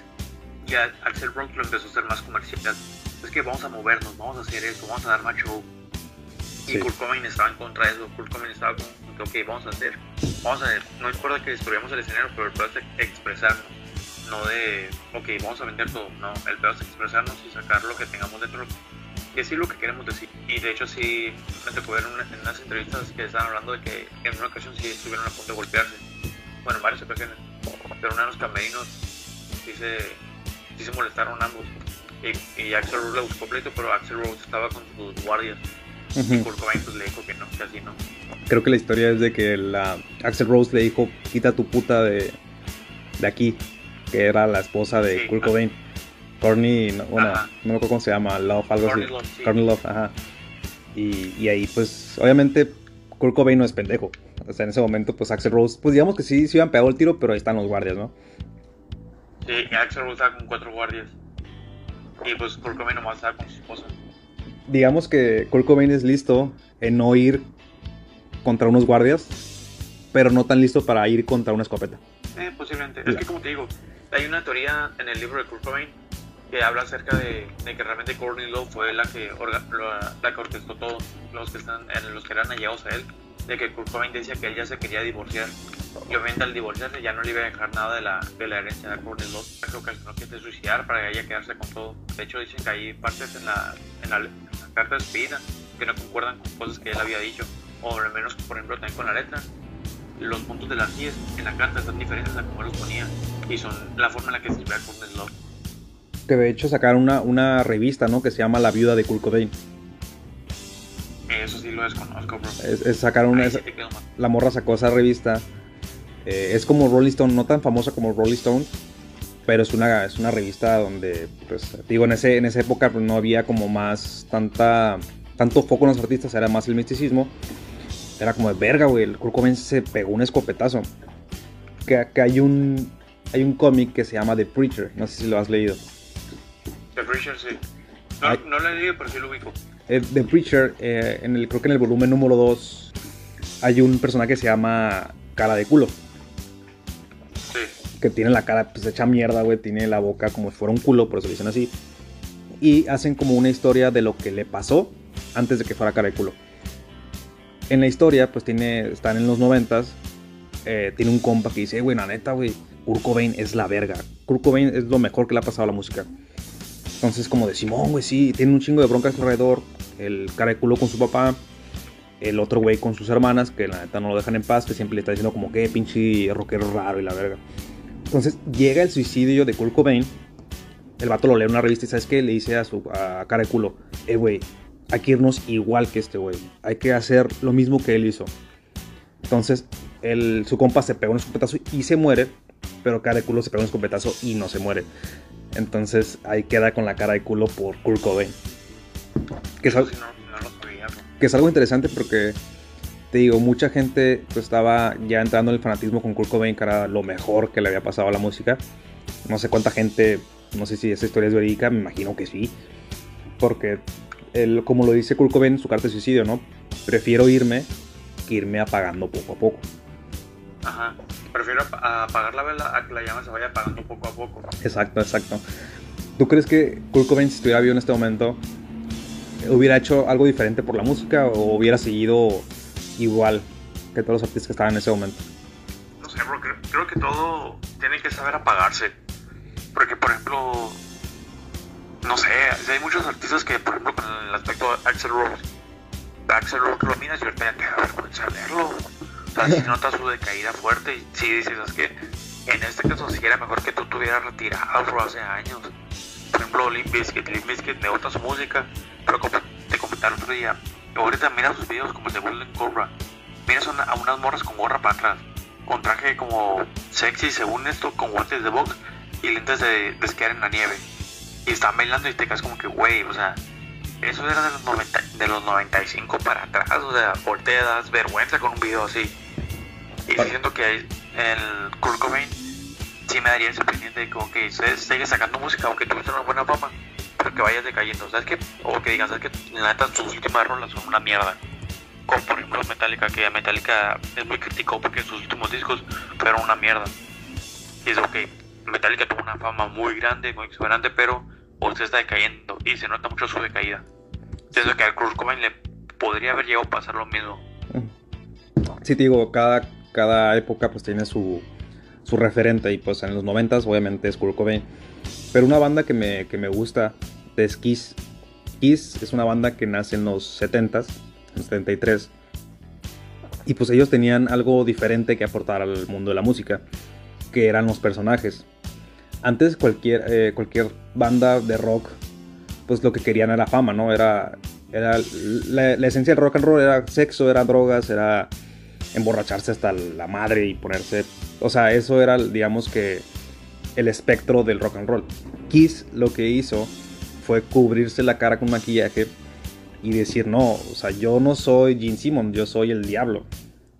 Y a- Axel Rose lo empezó a hacer más comercial. Es que vamos a movernos, vamos a hacer eso, vamos a dar más show. Y. Kurt Cobain estaba en contra de eso. Kurt Cobain estaba como, ok, vamos a hacer. Vamos a ver, no importa que destruyamos el escenario, pero el peor es expresarnos. No de, ok, vamos a vender todo. No, el peor es expresarnos y sacar lo que tengamos dentro decir lo que queremos decir. Y de hecho sí me tocó ver en unas entrevistas que estaban hablando de que en una ocasión sí estuvieron a punto de golpearse. Bueno, en varias ocasiones. Pero una de los camerinos sí se, sí se molestaron ambos. Y, y Axel Rose le buscó pleito, pero Axel Rose estaba con sus guardias. Y. Kurt Cobain pues le dijo que no, que así no. Creo que la historia es de que la Axel Rose le dijo, quita tu puta de, de aquí, que era la esposa de Sí, Kurt. Cobain. Courtney, no, bueno, Ajá. no me acuerdo cómo se llama, Love, algo Courtney así. Love, sí. Courtney Love, ajá. Y, y ahí, pues, obviamente, Kurt Cobain no es pendejo. O sea, en ese momento, pues, Axel Rose, pues, digamos que sí, sí iban pegado el tiro, pero ahí están los guardias, ¿no? Sí, Axel Rose estaba con cuatro guardias. Y pues Kurt Cobain nomás estaba con su esposa. Digamos que Kurt Cobain es listo en no ir contra unos guardias, pero no tan listo para ir contra una escopeta. Eh, posiblemente. Es que como te digo, hay una teoría en el libro de Kurt Cobain que habla acerca de, de que realmente Courtney Love fue la que, orga- la, la que orquestó todo, los que están, los que eran allegados a él, de que Kurt Cobain decía que él ya se quería divorciar. Y obviamente al divorciarse ya no le iba a dejar nada de la, de la herencia a Courtney Love, que ocasionó que se suicidara para ella quedarse con todo. De hecho dicen que hay partes en la, en la, en la carta de despedida que no concuerdan con cosas que él había dicho, o al menos por ejemplo también con la letra los puntos de las 10 en la carta están diferentes a como los ponía y son la forma en la que escribía Courtney Love. Que de hecho sacaron una, una revista, ¿no? Que se llama La Viuda de Kurt Cobain. Eso sí lo desconozco, bro. Es, es- sacaron una, sí quedo la morra sacó esa revista. Eh, es como Rolling Stone, no tan famosa como Rolling Stone, pero es una, es una revista donde, pues, digo, en, ese, en esa época pues, no había como más tanta, tanto foco en los artistas, era más el misticismo. Era como de verga, güey, el Kurt Cobain se pegó un escopetazo. Que, que hay un, hay un cómic que se llama The Preacher, no sé si lo has leído. The Preacher sí. No, Ay. no leído, pero sí lo ubico. Eh, The Preacher, eh, en el, creo que en el volumen número 2 hay un personaje que se llama Cara de Culo. Sí. que tiene la cara pues hecha mierda, güey, tiene la boca como si fuera un culo, por eso le dicen así. Y hacen como una historia de lo que le pasó antes de que fuera cara de culo. En la historia, pues tiene, están en los noventas, eh, tiene un compa que dice, "Eh, güey, la neta, güey, Kurt Cobain es la verga. Kurt Cobain es lo mejor que le ha pasado a la música. Entonces, como de Simón, güey, sí, tiene un chingo de broncas alrededor. El cara de culo con su papá, el otro güey con sus hermanas, que la neta no lo dejan en paz, que siempre le está diciendo como que pinche rockero raro y la verga. Entonces llega el suicidio de Kurt Cobain. El vato lo lee en una revista y ¿sabes qué? Le dice a su a cara de culo, eh, güey, hay que irnos igual que este güey. Hay que hacer lo mismo que él hizo. Entonces el, su compa se pega un escopetazo y se muere, pero cara de culo se pega un escopetazo y no se muere. Entonces ahí queda con la cara de culo por Kurt Cobain. Que es, que algo interesante porque te digo, mucha gente pues, estaba ya entrando en el fanatismo con Kurt Cobain, que era lo mejor que le había pasado a la música. No sé cuánta gente, no sé si esa historia es verídica, me imagino que sí. Porque, él, como lo dice Kurt Cobain en su carta de suicidio, ¿no? Prefiero irme que irme apagando poco a poco. Ajá. Prefiero apagar la vela a que la llama se vaya apagando poco a poco. Exacto, exacto. ¿Tú crees que Kurt Cobain, si estuviera vivo en este momento, hubiera hecho algo diferente por la música o hubiera seguido igual que todos los artistas que estaban en ese momento? No sé, bro, creo, creo que todo tiene que saber apagarse. Porque, por ejemplo, no sé, hay muchos artistas que, por ejemplo, con el aspecto de Axel Rose, Axel Rose lo miras y ahorita ya te da vergüenza verlo. Si notas su decaída fuerte y si dices, es que en este caso sí era mejor que tú te hubieras retirado, hace años. Por ejemplo, Limp Bizkit, Limp Bizkit me gusta su música, pero como te comentaba el otro día, ahorita mira sus videos como el de Golden Cobra miras a unas morras con gorra para atrás, con traje como sexy según esto, con guantes de box y lentes de, de en la nieve. Y están bailando y te quedas como que, güey, o sea, eso era de los, 90, de los 95 para atrás, o sea, por te das vergüenza con un video así. Y siento que el Kurt Cobain sí me daría ese pendiente de que, ok, sigue sacando música, aunque tuviste una buena fama, pero que vayas decayendo, ¿sabes qué? O que digas, ¿sabes qué? La neta, sus últimas rolas son una mierda. Como por ejemplo Metallica, que Metallica es muy crítico porque sus últimos discos fueron una mierda. Y es ok, Metallica tuvo una fama muy grande, muy exuberante, pero usted está decayendo y se nota mucho su decaída. Pienso que al Kurt Cobain le podría haber llegado a pasar lo mismo. Sí, te digo, cada, cada época pues tiene su, su referente y pues en los 90 obviamente es Kurt Cobain. Pero una banda que me, que me gusta es Kiss. Kiss es una banda que nace en los 70s, en los 73. Y pues ellos tenían algo diferente que aportar al mundo de la música, que eran los personajes. Antes cualquier, eh, cualquier banda de rock, pues lo que querían era fama, ¿no? Era, era la, la esencia del rock and roll era sexo, era drogas, era emborracharse hasta la madre y ponerse... O sea, eso era, digamos que, el espectro del rock and roll. Kiss lo que hizo fue cubrirse la cara con maquillaje y decir, no, o sea, yo no soy Gene Simmons, yo soy el diablo.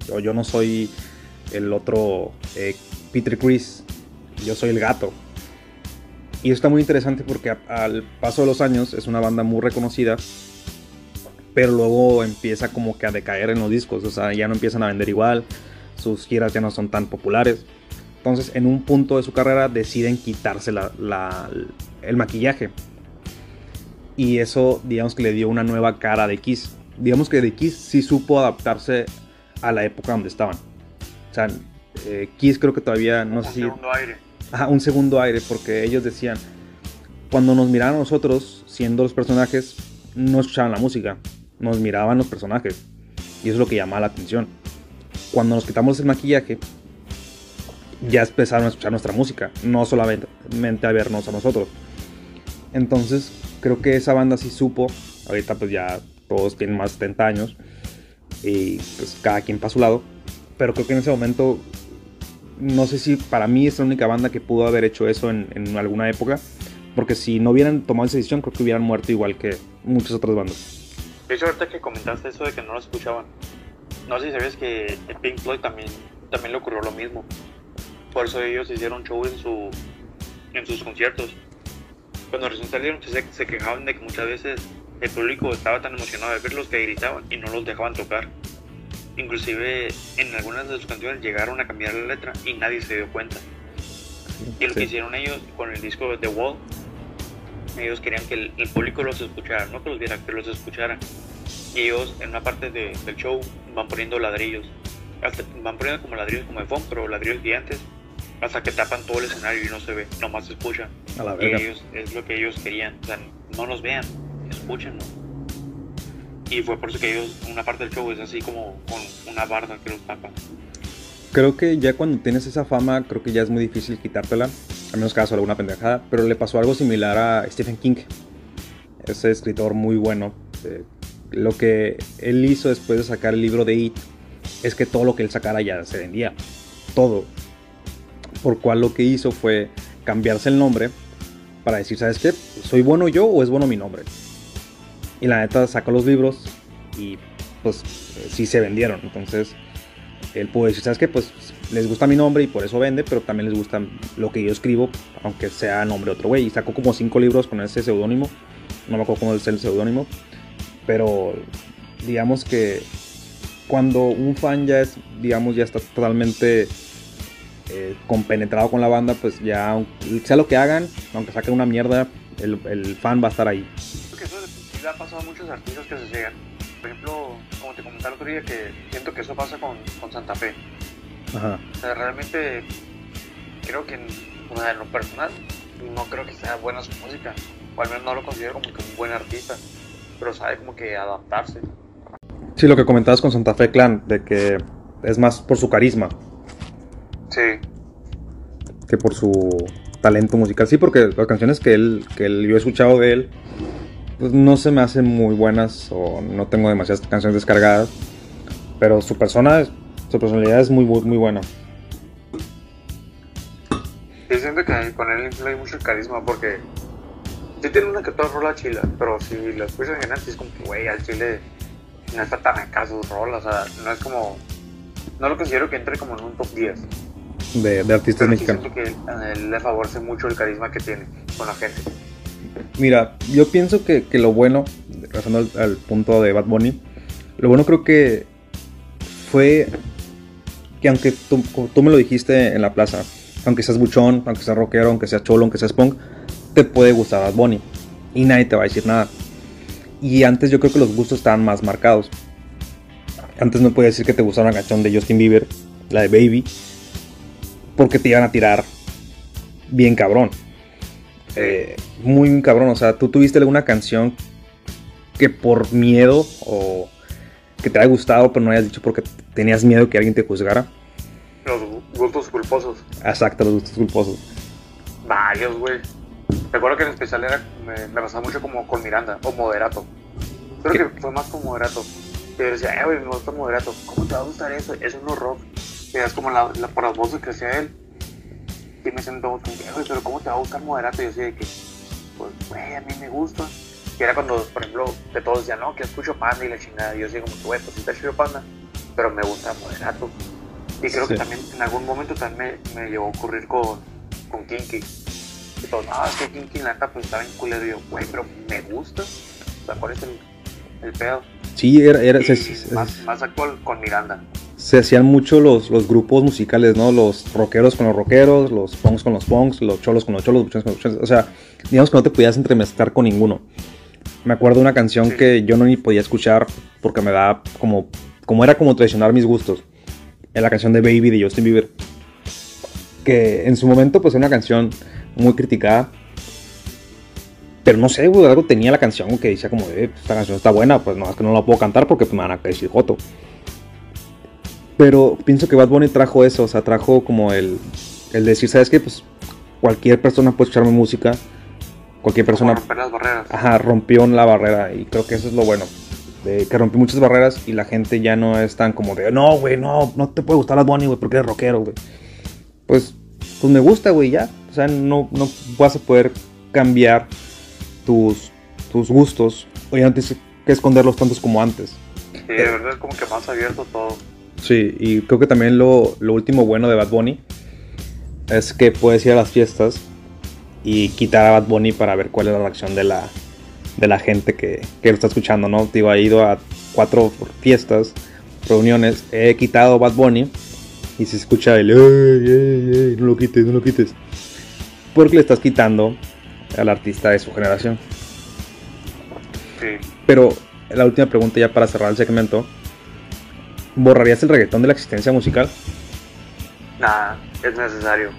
Yo, yo no soy el otro eh, Peter Chris, yo soy el gato. Y está muy interesante porque al paso de los años es una banda muy reconocida, pero luego empieza como que a decaer en los discos, o sea, ya no empiezan a vender igual, sus giras ya no son tan populares. Entonces, en un punto de su carrera deciden quitarse el maquillaje. Y eso, digamos que le dio una nueva cara de Kiss. Digamos que de Kiss sí supo adaptarse a la época donde estaban. O sea, eh, Kiss creo que todavía, no un sé si... segundo aire. Ajá, un segundo aire, porque ellos decían, cuando nos miraban a nosotros, siendo los personajes, no escuchaban la música, nos miraban los personajes. Y eso es lo que llamaba la atención. Cuando nos quitamos el maquillaje, ya empezaron a escuchar nuestra música, no solamente a vernos a nosotros. Entonces, creo que esa banda sí supo, ahorita pues ya todos tienen más de 70 años, y pues cada quien para su lado, pero creo que en ese momento, no sé si para mí es la única banda que pudo haber hecho eso en, en alguna época, porque si no hubieran tomado esa decisión, creo que hubieran muerto igual que muchas otras bandas. De hecho, ahorita que comentaste eso de que no lo escuchaban, no sé si sabes que Pink Floyd también, también le ocurrió lo mismo. Por eso ellos hicieron show en, su, en sus conciertos. Cuando recién salieron se, se quejaban de que muchas veces el público estaba tan emocionado de verlos que gritaban y no los dejaban tocar. Inclusive en algunas de sus canciones llegaron a cambiar la letra y nadie se dio cuenta. Y lo que hicieron ellos con el disco de The Wall, ellos querían que el, el público los escuchara, no que los viera, que los escuchara. Y ellos en una parte de- del show van poniendo ladrillos. Hasta- van poniendo como ladrillos como de fondo, pero ladrillos gigantes. Hasta que tapan todo el escenario y no se ve, nomás se escucha. A la Y ellos, es lo que ellos querían. O sea, no nos vean, escúchenos. Y fue por eso que ellos, una parte del show es así como con una barda que los tapa. Creo que ya cuando tienes esa fama, creo que ya es muy difícil quitártela, a menos que hagas alguna pendejada, pero le pasó algo similar a Stephen King, ese escritor muy bueno. eh, lo que él hizo después de sacar el libro de It es que todo lo que él sacara ya se vendía, todo. Por cual lo que hizo fue cambiarse el nombre para decir, ¿sabes qué? ¿Soy bueno yo o es bueno mi nombre? Y la neta sacó los libros y pues sí se vendieron, entonces él pudo decir, ¿sabes qué? Pues les gusta mi nombre y por eso vende, pero también les gusta lo que yo escribo, aunque sea nombre de otro güey. Y sacó como cinco libros con ese seudónimo, no me acuerdo cómo es el seudónimo, pero digamos que cuando un fan ya es, digamos, ya está totalmente eh, compenetrado con la banda, pues ya, sea lo que hagan, aunque saquen una mierda, el, fan va a estar ahí. Creo que eso le ha pasado a muchos artistas que se llegan. Por ejemplo, como te comentaba el otro día, que siento que eso pasa con, con Santa Fe. Ajá. O sea, realmente creo que, o sea, en lo personal, no creo que sea buena su música. O al menos no lo considero como que un buen artista. Pero sabe como que adaptarse. Sí, lo que comentabas con Santa Fe Clan, de que es más por su carisma. Sí. que por su talento musical. Sí, porque las canciones que él, que él- yo he escuchado de él, pues no se me hacen muy buenas o no tengo demasiadas canciones descargadas. Pero su persona, su personalidad es muy, muy, muy buena. Yo siento que con él hay mucho carisma porque sí tiene una que otra rola chila, pero si la escuchas en general, sí es como que, güey, al chile no está tan acá sus rolas, o sea, no es como. No lo considero que entre como en un top 10. De, de artistas Pero sí mexicanos. siento que él le favorece mucho el carisma que tiene con la gente. Mira, yo pienso que, que lo bueno, pasando al, punto de Bad Bunny, lo bueno creo que fue que aunque tú, tú me lo dijiste en la plaza, aunque seas buchón, aunque seas rockero, aunque seas cholo, aunque seas punk, te puede gustar Bad Bunny y nadie te va a decir nada. Y antes yo creo que los gustos estaban más marcados. Antes no podías decir que te gustaba una canción de Justin Bieber, la de Baby, porque te iban a tirar bien cabrón. Eh, muy cabrón. O sea, tú tuviste alguna canción que por miedo o que te haya gustado, pero no hayas dicho porque tenías miedo que alguien te juzgara. Los gu- gustos culposos. Exacto, los gustos culposos. Varios, güey. Recuerdo que en especial era, me, me pasaba mucho como con Miranda o Moderato. Creo que fue más con Moderato. Yo decía, eh, güey, me gusta Moderato. ¿Cómo te va a gustar eso? Es un rock. Y es como la, la, por las voces que hacía él. Y me que, "Eh, güey, pero ¿cómo te va a gustar Moderato? Y yo decía de que, pues, güey, a mí me gusta. Y era cuando, por ejemplo, de todos decían, no, que escucho Panda y la chingada. Y yo decía como, que, güey, pues sí está chido Panda, pero me gusta Moderato. Y creo Sí. que también en algún momento también me, me llegó a ocurrir con, con Kinky. Y todos, no, es que Kinky la neta pues estaba en culero. Y yo, güey, pero me gusta. O sea, ¿cuál es el, el pedo? Sí, era, era- Y más, más actual con Miranda. Se hacían mucho los, los grupos musicales, ¿no? Los rockeros con los rockeros, los punks con los punks, los cholos con los cholos, los buchones con los buchones. O sea, digamos que no te podías entremezclar con ninguno. Me acuerdo de una canción que yo no ni podía escuchar porque me daba como, como era como traicionar mis gustos. En la canción de Baby de Justin Bieber. Que en su momento pues era una canción muy criticada. Pero no sé, güey, algo tenía la canción que decía como, eh, esta canción está buena, pues no, es que no la puedo cantar porque pues, me van a decir joto. Pero pienso que Bad Bunny trajo eso, o sea, trajo como el, el decir, ¿sabes qué? Pues cualquier persona puede escuchar mi música, cualquier persona, romper las barreras. ajá, rompió la barrera y creo que eso es lo bueno. De que rompió muchas barreras y la gente ya no es tan como de, no, güey, no, no te puede gustar Bad Bunny, güey, porque eres rockero, güey. Pues, pues me gusta, güey, ya. O sea, no, no vas a poder cambiar tus, tus gustos. O ya no tienes que esconderlos tantos como antes. Sí, de verdad es como que más abierto todo. Sí, y creo que también lo, lo último bueno de Bad Bunny es que puedes ir a las fiestas y quitar a Bad Bunny para ver cuál es la reacción de la, de la gente que, que lo está escuchando, ¿no? Digo, he ido a cuatro fiestas, reuniones, he quitado Bad Bunny y se escucha el "Ey, ey, ey, no lo quites, no lo quites. Porque le estás quitando al artista de su generación. Sí. Pero la última pregunta ya para cerrar el segmento. ¿Borrarías el reggaetón de la existencia musical? Nada, es necesario.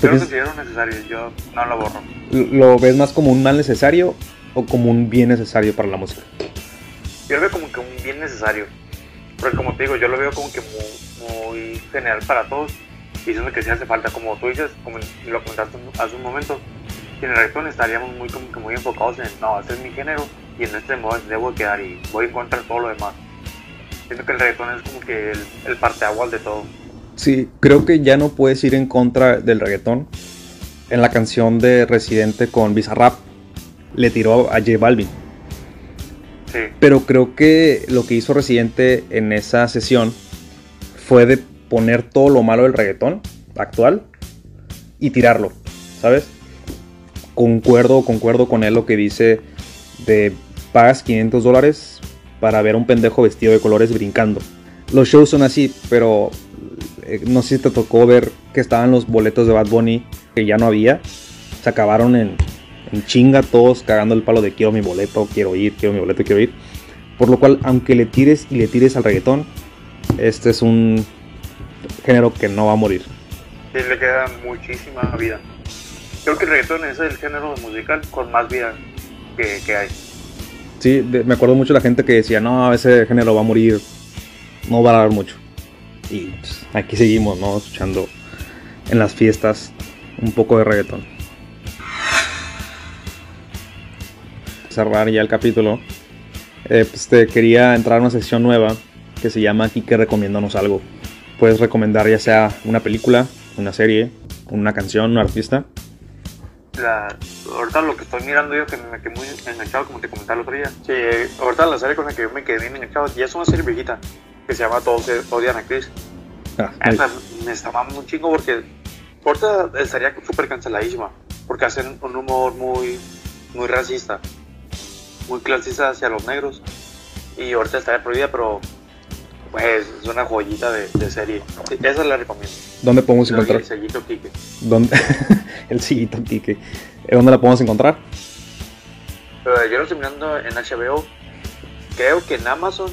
¿Tú Yo lo considero necesario, yo no lo borro. ¿Lo ves más como un mal necesario o como un bien necesario para la música? Yo lo veo como que un bien necesario. Porque como te digo, yo lo veo como que muy, muy general para todos. Y eso es lo que sí hace falta. Como tú dices, como lo comentaste hace un momento, que en el reggaetón estaríamos muy, como que muy enfocados en, no, este es mi género y en este modo debo quedar y voy a encontrar todo lo demás. Siento que el reggaetón es como que el, el parteaguas de todo. Sí, creo que ya no puedes ir en contra del reggaetón. En la canción de Residente con Bizarrap le tiró a J Balvin. Sí, Pero creo que lo que hizo Residente en esa sesión fue de poner todo lo malo del reggaetón actual y tirarlo, ¿sabes? Concuerdo, concuerdo con él lo que dice de pagas 500 dólares para ver un pendejo vestido de colores brincando. Los shows son así, pero eh, no sé si te tocó ver que estaban los boletos de Bad Bunny que ya no había. Se acabaron en, chinga todos cagando el palo de quiero mi boleto, quiero ir, quiero mi boleto, quiero ir. Por lo cual, aunque le tires y le tires al reggaetón, este es un género que no va a morir. sí le queda muchísima vida. Creo que el reggaetón es el género musical con más vida que hay. Sí, me acuerdo mucho de la gente que decía, no, ese género va a morir, no va a dar mucho. Y pues, aquí seguimos, ¿no? Escuchando en las fiestas un poco de reggaetón. Cerrar ya el capítulo. eh, pues quería entrar a una sección nueva que se llama Kike Recomiéndanos Algo. Puedes recomendar ya sea una película, una serie, una canción, un artista. La, ahorita lo que estoy mirando yo que me quedé muy enganchado, como te comentaba el otro día. Sí, ahorita la serie con la que yo me quedé bien enganchado, ya es una serie viejita, que se llama Todos odian a Chris. Ah, Esa me está mamando un chingo porque ahorita estaría súper canceladísima. Porque hacen un humor muy, muy racista, muy clasista hacia los negros. Y ahorita estaría prohibida, pero pues es una joyita de, de serie. Esa la recomiendo. ¿Dónde podemos encontrar? El sellito Kike. ¿Dónde? el siguito Kike. Eh, ¿Dónde la podemos encontrar? Pero yo lo estoy mirando en HBO. Creo que en Amazon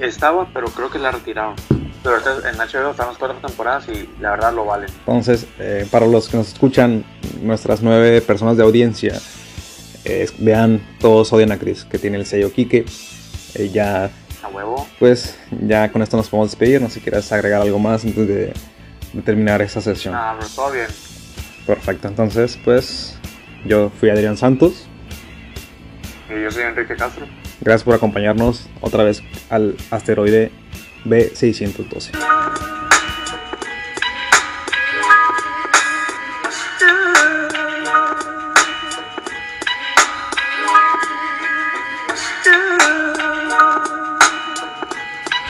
estaba, pero creo que la retiraron. Pero en HBO están las cuatro temporadas y la verdad lo valen. Entonces, eh, para los que nos escuchan, nuestras nueve personas de audiencia, eh, vean Todos odian a Chris, que tiene el sello Kike. Eh, ya, A huevo. pues, ya con esto nos podemos despedir. No sé si quieres agregar algo más antes de, de terminar esta sesión. Ah, pero todo bien. Perfecto, entonces, pues, yo fui Adrián Santos. Y yo soy Enrique Castro. Gracias por acompañarnos otra vez al asteroide B612.